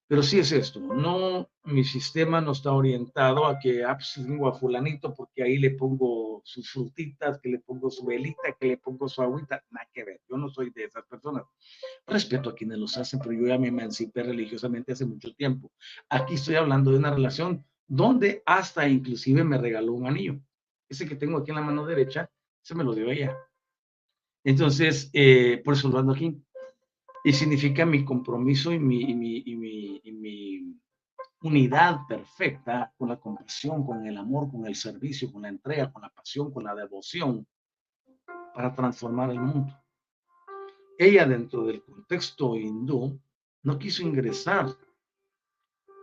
pero sí es esto, no, mi sistema no está orientado a que ah, pues, a fulanito porque ahí le pongo sus frutitas, que le pongo su velita, que le pongo su agüita, nada que ver, yo no soy de esas personas. Respeto a quienes los hacen, pero yo ya me emancipé religiosamente hace mucho tiempo. Aquí estoy hablando de una relación donde hasta inclusive me regaló un anillo. Ese que tengo aquí en la mano derecha, se me lo dio ella. Entonces, eh, por eso lo ando aquí y significa mi compromiso y mi, mi, mi, y mi unidad perfecta con la compasión, con el amor, con el servicio, con la entrega, con la pasión, con la devoción para transformar el mundo. Ella dentro del contexto hindú no quiso ingresar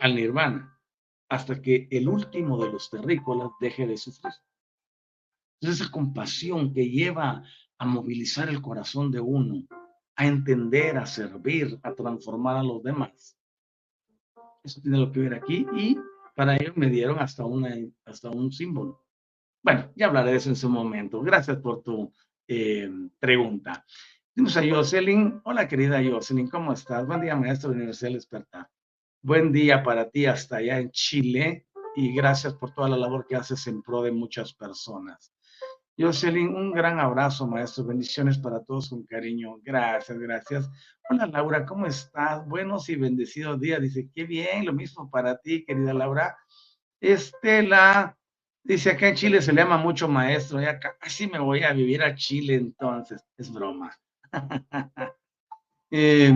al nirvana hasta que el último de los terrícolas deje de sufrir. Entonces esa compasión que lleva a movilizar el corazón de uno a entender, a servir, a transformar a los demás. Eso tiene lo que ver aquí y para ello me dieron hasta, una, hasta un símbolo. Bueno, ya hablaré de eso en su momento. Gracias por tu eh, pregunta. Tenemos a Jocelyn. Hola, querida Jocelyn, ¿cómo estás? Buen día, maestro de Universidad Despertar. Buen día para ti hasta allá en Chile y gracias por toda la labor que haces en pro de muchas personas. Jocelyn, un gran abrazo, maestro. Bendiciones para todos con cariño. Gracias, gracias. Hola, Laura, ¿cómo estás? Buenos y bendecidos días. Dice, qué bien, lo mismo para ti, querida Laura. Estela, dice, acá en Chile se le llama mucho maestro. Ya casi me voy a vivir a Chile entonces. Es broma. <laughs> eh,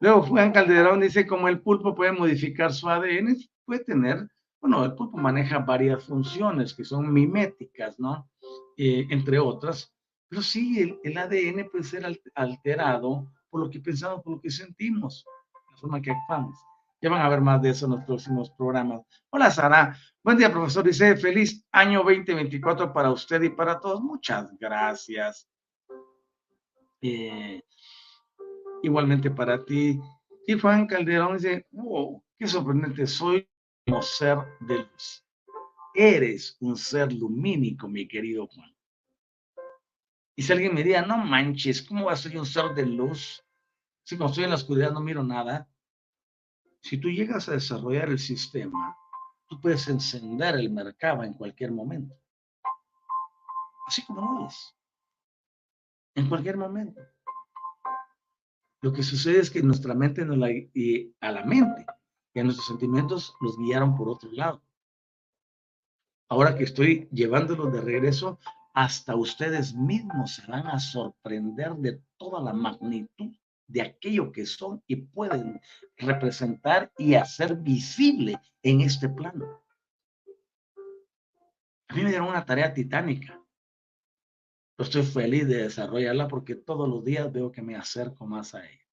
luego Juan Calderón dice, como el pulpo puede modificar su ADN, puede tener, bueno, el pulpo maneja varias funciones que son miméticas, ¿no? Eh, entre otras, pero sí, el, ADN puede ser alterado por lo que pensamos, por lo que sentimos, la forma que actuamos. Ya van a ver más de eso en los próximos programas. Hola, Sara. Buen día, profesor. Dice, feliz año 2024 para usted y para todos. Muchas gracias. Eh, igualmente para ti. Y Juan Calderón dice, wow, qué sorprendente, soy como ser de luz. Eres un ser lumínico, mi querido Juan. Y si alguien me diga, no manches, ¿cómo vas a ser un ser de luz? Si cuando estoy en la oscuridad no miro nada. Si tú llegas a desarrollar el sistema, tú puedes encender el mercado en cualquier momento. Así como lo es. En cualquier momento. Lo que sucede es que nuestra mente nos la, y a la mente y a nuestros sentimientos nos guiaron por otro lado ahora que estoy llevándolo de regreso hasta ustedes mismos se van a sorprender de toda la magnitud de aquello que son y pueden representar y hacer visible en este plano. A mí me dieron una tarea titánica. estoy feliz de desarrollarla porque todos los días veo que me acerco más a ella.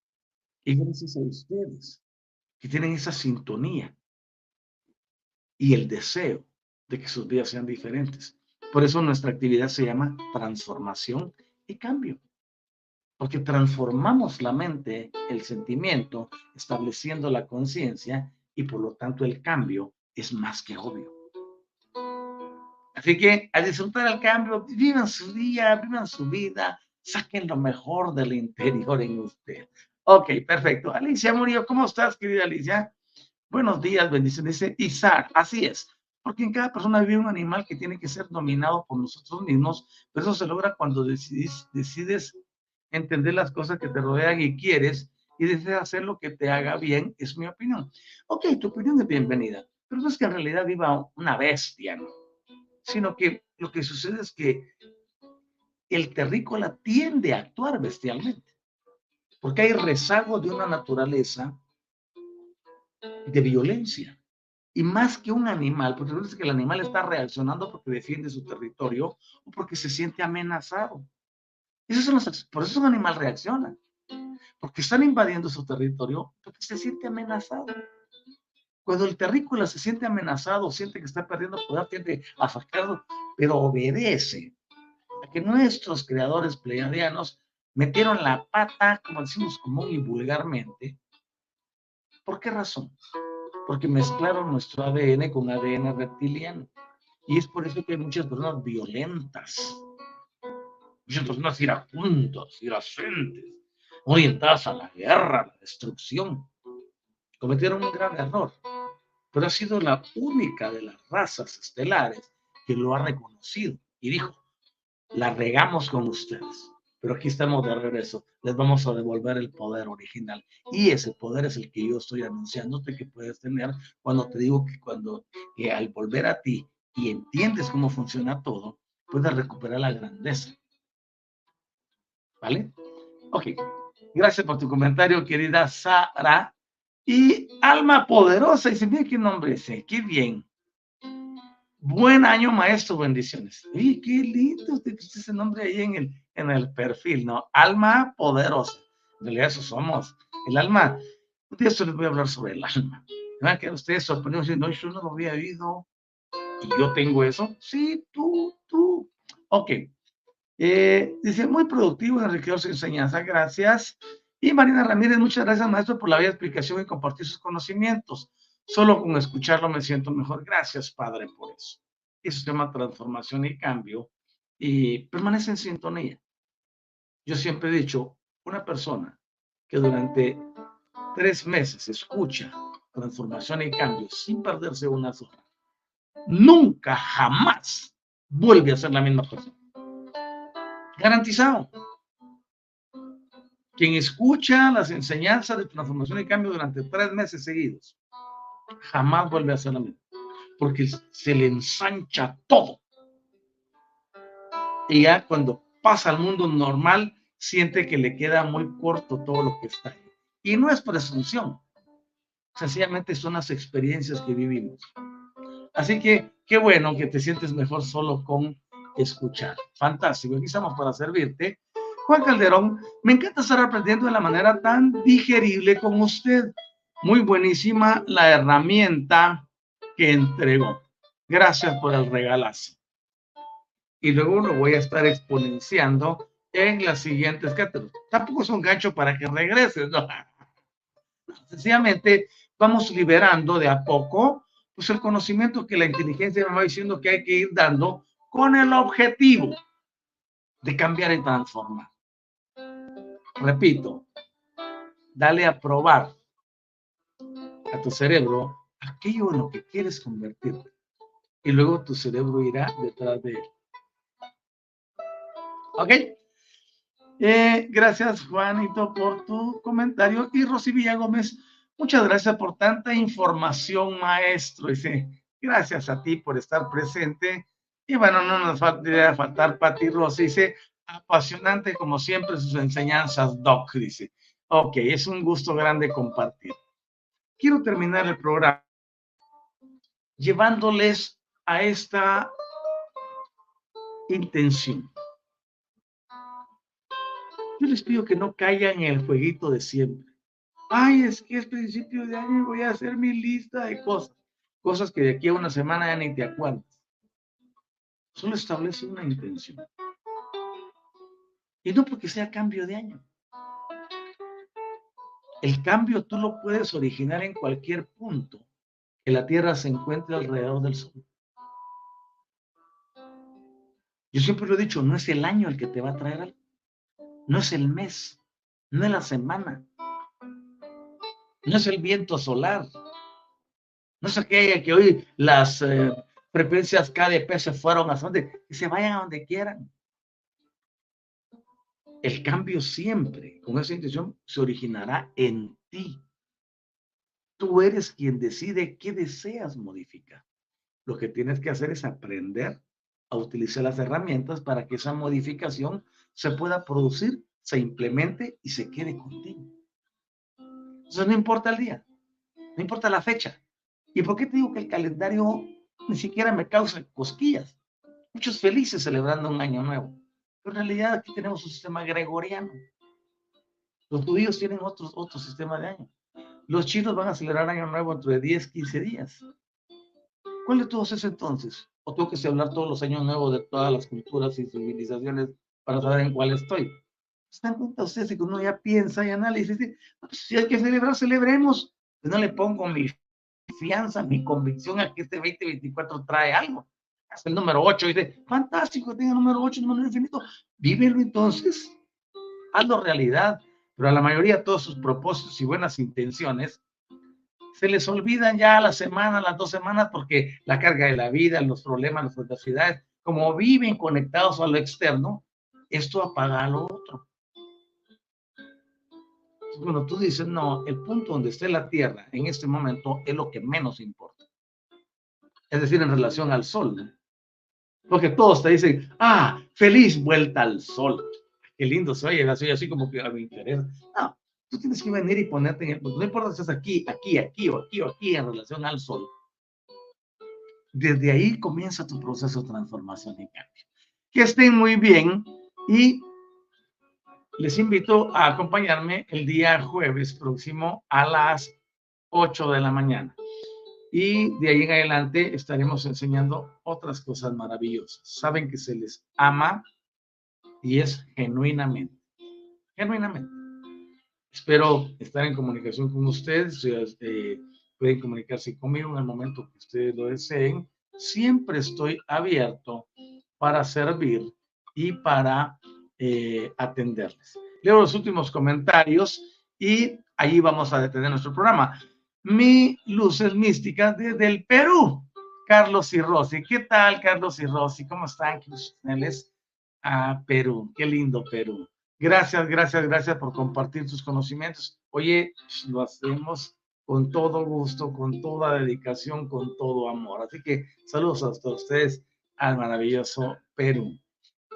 Y gracias a ustedes que tienen esa sintonía y el deseo de que sus vidas sean diferentes. Por eso nuestra actividad se llama transformación y cambio. Porque transformamos la mente, el sentimiento, estableciendo la conciencia y por lo tanto el cambio es más que obvio. Así que a disfrutar el cambio, vivan su día, vivan su vida, saquen lo mejor del interior en usted. Ok, perfecto. Alicia Murillo, ¿cómo estás, querida Alicia? Buenos días, bendiciones. Dice Isaac, así es. Porque en cada persona vive un animal que tiene que ser dominado por nosotros mismos, pero eso se logra cuando decides, decides entender las cosas que te rodean y quieres y deseas hacer lo que te haga bien, es mi opinión. Ok, tu opinión es bienvenida, pero no es que en realidad viva una bestia, ¿no? sino que lo que sucede es que el terrícola tiende a actuar bestialmente, porque hay rezago de una naturaleza de violencia. Y más que un animal, porque es que el animal está reaccionando porque defiende su territorio o porque se siente amenazado. Esos son los, por eso un animal reacciona, porque están invadiendo su territorio porque se siente amenazado. Cuando el terrícola se siente amenazado, siente que está perdiendo poder, tiende a sacarlo, pero obedece a que nuestros creadores pleiadianos metieron la pata, como decimos común y vulgarmente. ¿Por qué razón? Porque mezclaron nuestro ADN con ADN reptiliano. Y es por eso que hay muchas personas violentas, muchas personas iracundas, iracentes, orientadas a la guerra, a la destrucción cometieron un gran error, pero ha sido la única de las razas estelares que lo ha reconocido y dijo, la regamos con ustedes, pero aquí estamos de regreso, les vamos a devolver el poder original. Y ese poder es el que yo estoy anunciándote que puedes tener cuando te digo que cuando que al volver a ti y entiendes cómo funciona todo, puedes recuperar la grandeza. ¿Vale? Ok. Gracias por tu comentario, querida Sara. Y alma poderosa, dice, mira qué nombre ese, qué bien. Buen año, maestro, bendiciones. Y qué lindo te pusiste ese nombre ahí en el, en el perfil, ¿no? Alma poderosa. En realidad eso somos. El alma, un día les voy a hablar sobre el alma. ¿Verdad que ustedes sorprendieron diciendo, no, yo no lo había oído. Y yo tengo eso. Sí, tú, tú. Ok. Eh, dice, muy productivo, enriquecedor enseñanza. Gracias. Y Marina Ramírez, muchas gracias, maestro, por la bella explicación y compartir sus conocimientos. Solo con escucharlo me siento mejor. Gracias, Padre, por eso. Eso se llama transformación y cambio y permanece en sintonía. Yo siempre he dicho, una persona que durante tres meses escucha transformación y cambio sin perderse una sola, nunca, jamás vuelve a ser la misma persona. Garantizado. Quien escucha las enseñanzas de transformación y cambio durante tres meses seguidos, jamás vuelve a ser la misma, porque se le ensancha todo. Y ya cuando pasa al mundo normal, siente que le queda muy corto todo lo que está. Y no es presunción, sencillamente son las experiencias que vivimos. Así que qué bueno que te sientes mejor solo con escuchar. Fantástico, aquí estamos para servirte Juan Calderón, me encanta estar aprendiendo de la manera tan digerible como usted. Muy buenísima la herramienta que entregó. Gracias por el regalazo. Y luego lo voy a estar exponenciando en las siguientes cátedras. Tampoco es un gancho para que regreses, <laughs> ¿no? Sencillamente vamos liberando de a poco pues el conocimiento que la inteligencia me va diciendo que hay que ir dando con el objetivo de cambiar y transformar. Repito, dale a probar a tu cerebro aquello en lo que quieres convertirte. Y luego tu cerebro irá detrás de él. ¿Ok? Eh, gracias, Juanito, por tu comentario. Y Rosy Villa Gómez, muchas gracias por tanta información, maestro. Dice, gracias a ti por estar presente Y bueno, no nos faltaría faltar Pati Rossi, dice, apasionante como siempre sus enseñanzas, Doc, dice. Ok, es un gusto grande compartir. Quiero terminar el programa llevándoles a esta intención. Yo les pido que no caigan en el jueguito de siempre. Ay, es que es principio de año y voy a hacer mi lista de cosas. Cosas que de aquí a una semana ya ni te acuerdas. Solo establece una intención. Y no porque sea cambio de año. El cambio tú lo puedes originar en cualquier punto que la Tierra se encuentre alrededor del Sol. Yo siempre lo he dicho, no es el año el que te va a traer algo, no es el mes, no es la semana, no es el viento solar, no es aquella que hoy las eh, frecuencias KDP se fueron a donde, que se vayan a donde quieran. El cambio siempre, con esa intención, se originará en ti. Tú eres quien decide qué deseas modificar. Lo que tienes que hacer es aprender a utilizar las herramientas para que esa modificación se pueda producir, se implemente y se quede contigo. Entonces no importa el día, no importa la fecha. ¿Y por qué te digo que el calendario ni siquiera me causa cosquillas? Muchos felices celebrando un año nuevo. Pero en realidad aquí tenemos un sistema gregoriano. Los judíos tienen otro, otro sistema de año. Los chinos van a celebrar Año Nuevo dentro de 10, 15 días. ¿Cuál de todos es entonces? ¿O tengo que celebrar todos los años nuevos de todas las culturas y civilizaciones para saber en cuál estoy? ¿Se dan cuenta ustedes que uno ya piensa y analiza pues, si hay que celebrar, celebremos? Pues no le pongo mi fianza, mi convicción a que este 2024 trae algo. Hasta el número 8 dice, fantástico, tenga el número 8, el número infinito. Vívelo entonces. Hazlo realidad pero a la mayoría todos sus propósitos y buenas intenciones se les olvidan ya a la semana, a las dos semanas, porque la carga de la vida, los problemas, las adversidades, como viven conectados a lo externo, esto apaga a lo otro. Bueno, tú dices, no, el punto donde esté la Tierra en este momento es lo que menos importa. Es decir, en relación al Sol. Porque todos te dicen, ah, feliz vuelta al Sol qué lindo se oye, así, así como que a mi interés. No, tú tienes que venir y ponerte en el, no importa si estás aquí, aquí, aquí o aquí o aquí en relación al sol. Desde ahí comienza tu proceso de transformación y cambio. Que estén muy bien y les invito a acompañarme el día jueves próximo a las 8 de la mañana. Y de ahí en adelante estaremos enseñando otras cosas maravillosas. Saben que se les ama, y es genuinamente, genuinamente. Espero estar en comunicación con ustedes, eh, pueden comunicarse conmigo en el momento que ustedes lo deseen. Siempre estoy abierto para servir y para eh, atenderles. Leo los últimos comentarios y ahí vamos a detener nuestro programa. Mi luces místicas desde el Perú. Carlos y Rosy. ¿Qué tal, Carlos y Rosy? ¿Cómo están? a Perú. Qué lindo Perú. Gracias, gracias, gracias por compartir tus conocimientos. Oye, lo hacemos con todo gusto, con toda dedicación, con todo amor. Así que saludos a todos ustedes al maravilloso Perú.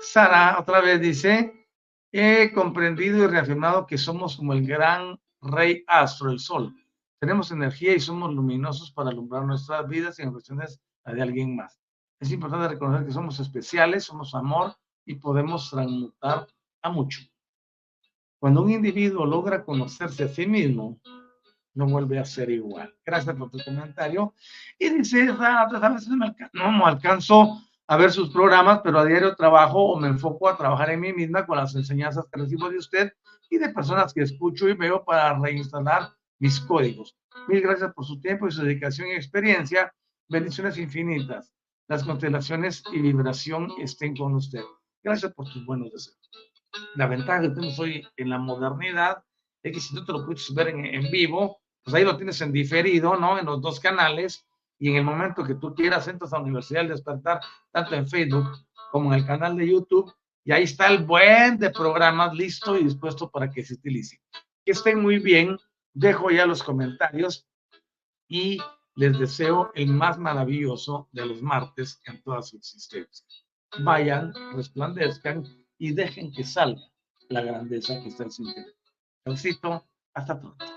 Sara otra vez dice, he comprendido y reafirmado que somos como el gran rey astro, el sol. Tenemos energía y somos luminosos para alumbrar nuestras vidas y en cuestiones de alguien más. Es importante reconocer que somos especiales, somos amor, y podemos transmutar a mucho. Cuando un individuo logra conocerse a sí mismo, no vuelve a ser igual. Gracias por tu comentario. Y dice, no, no alcanzo a ver sus programas, pero a diario trabajo o me enfoco a trabajar en mí misma con las enseñanzas que recibo de usted y de personas que escucho y veo para reinstalar mis códigos. Mil gracias por su tiempo y su dedicación y experiencia. Bendiciones infinitas. Las constelaciones y vibración estén con usted. Gracias por tus buenos deseos. La ventaja que tenemos hoy en la modernidad es que si tú te lo puedes ver en, vivo, pues ahí lo tienes en diferido, ¿no? En los dos canales y en el momento que tú quieras entras a Universidad del Despertar, tanto en Facebook como en el canal de YouTube, y ahí está el buen de programas listo y dispuesto para que se utilice. Que estén muy bien, dejo ya los comentarios y les deseo el más maravilloso de los martes en toda su existencia. Vayan, resplandezcan y dejen que salga la grandeza que está en su interior. hasta pronto.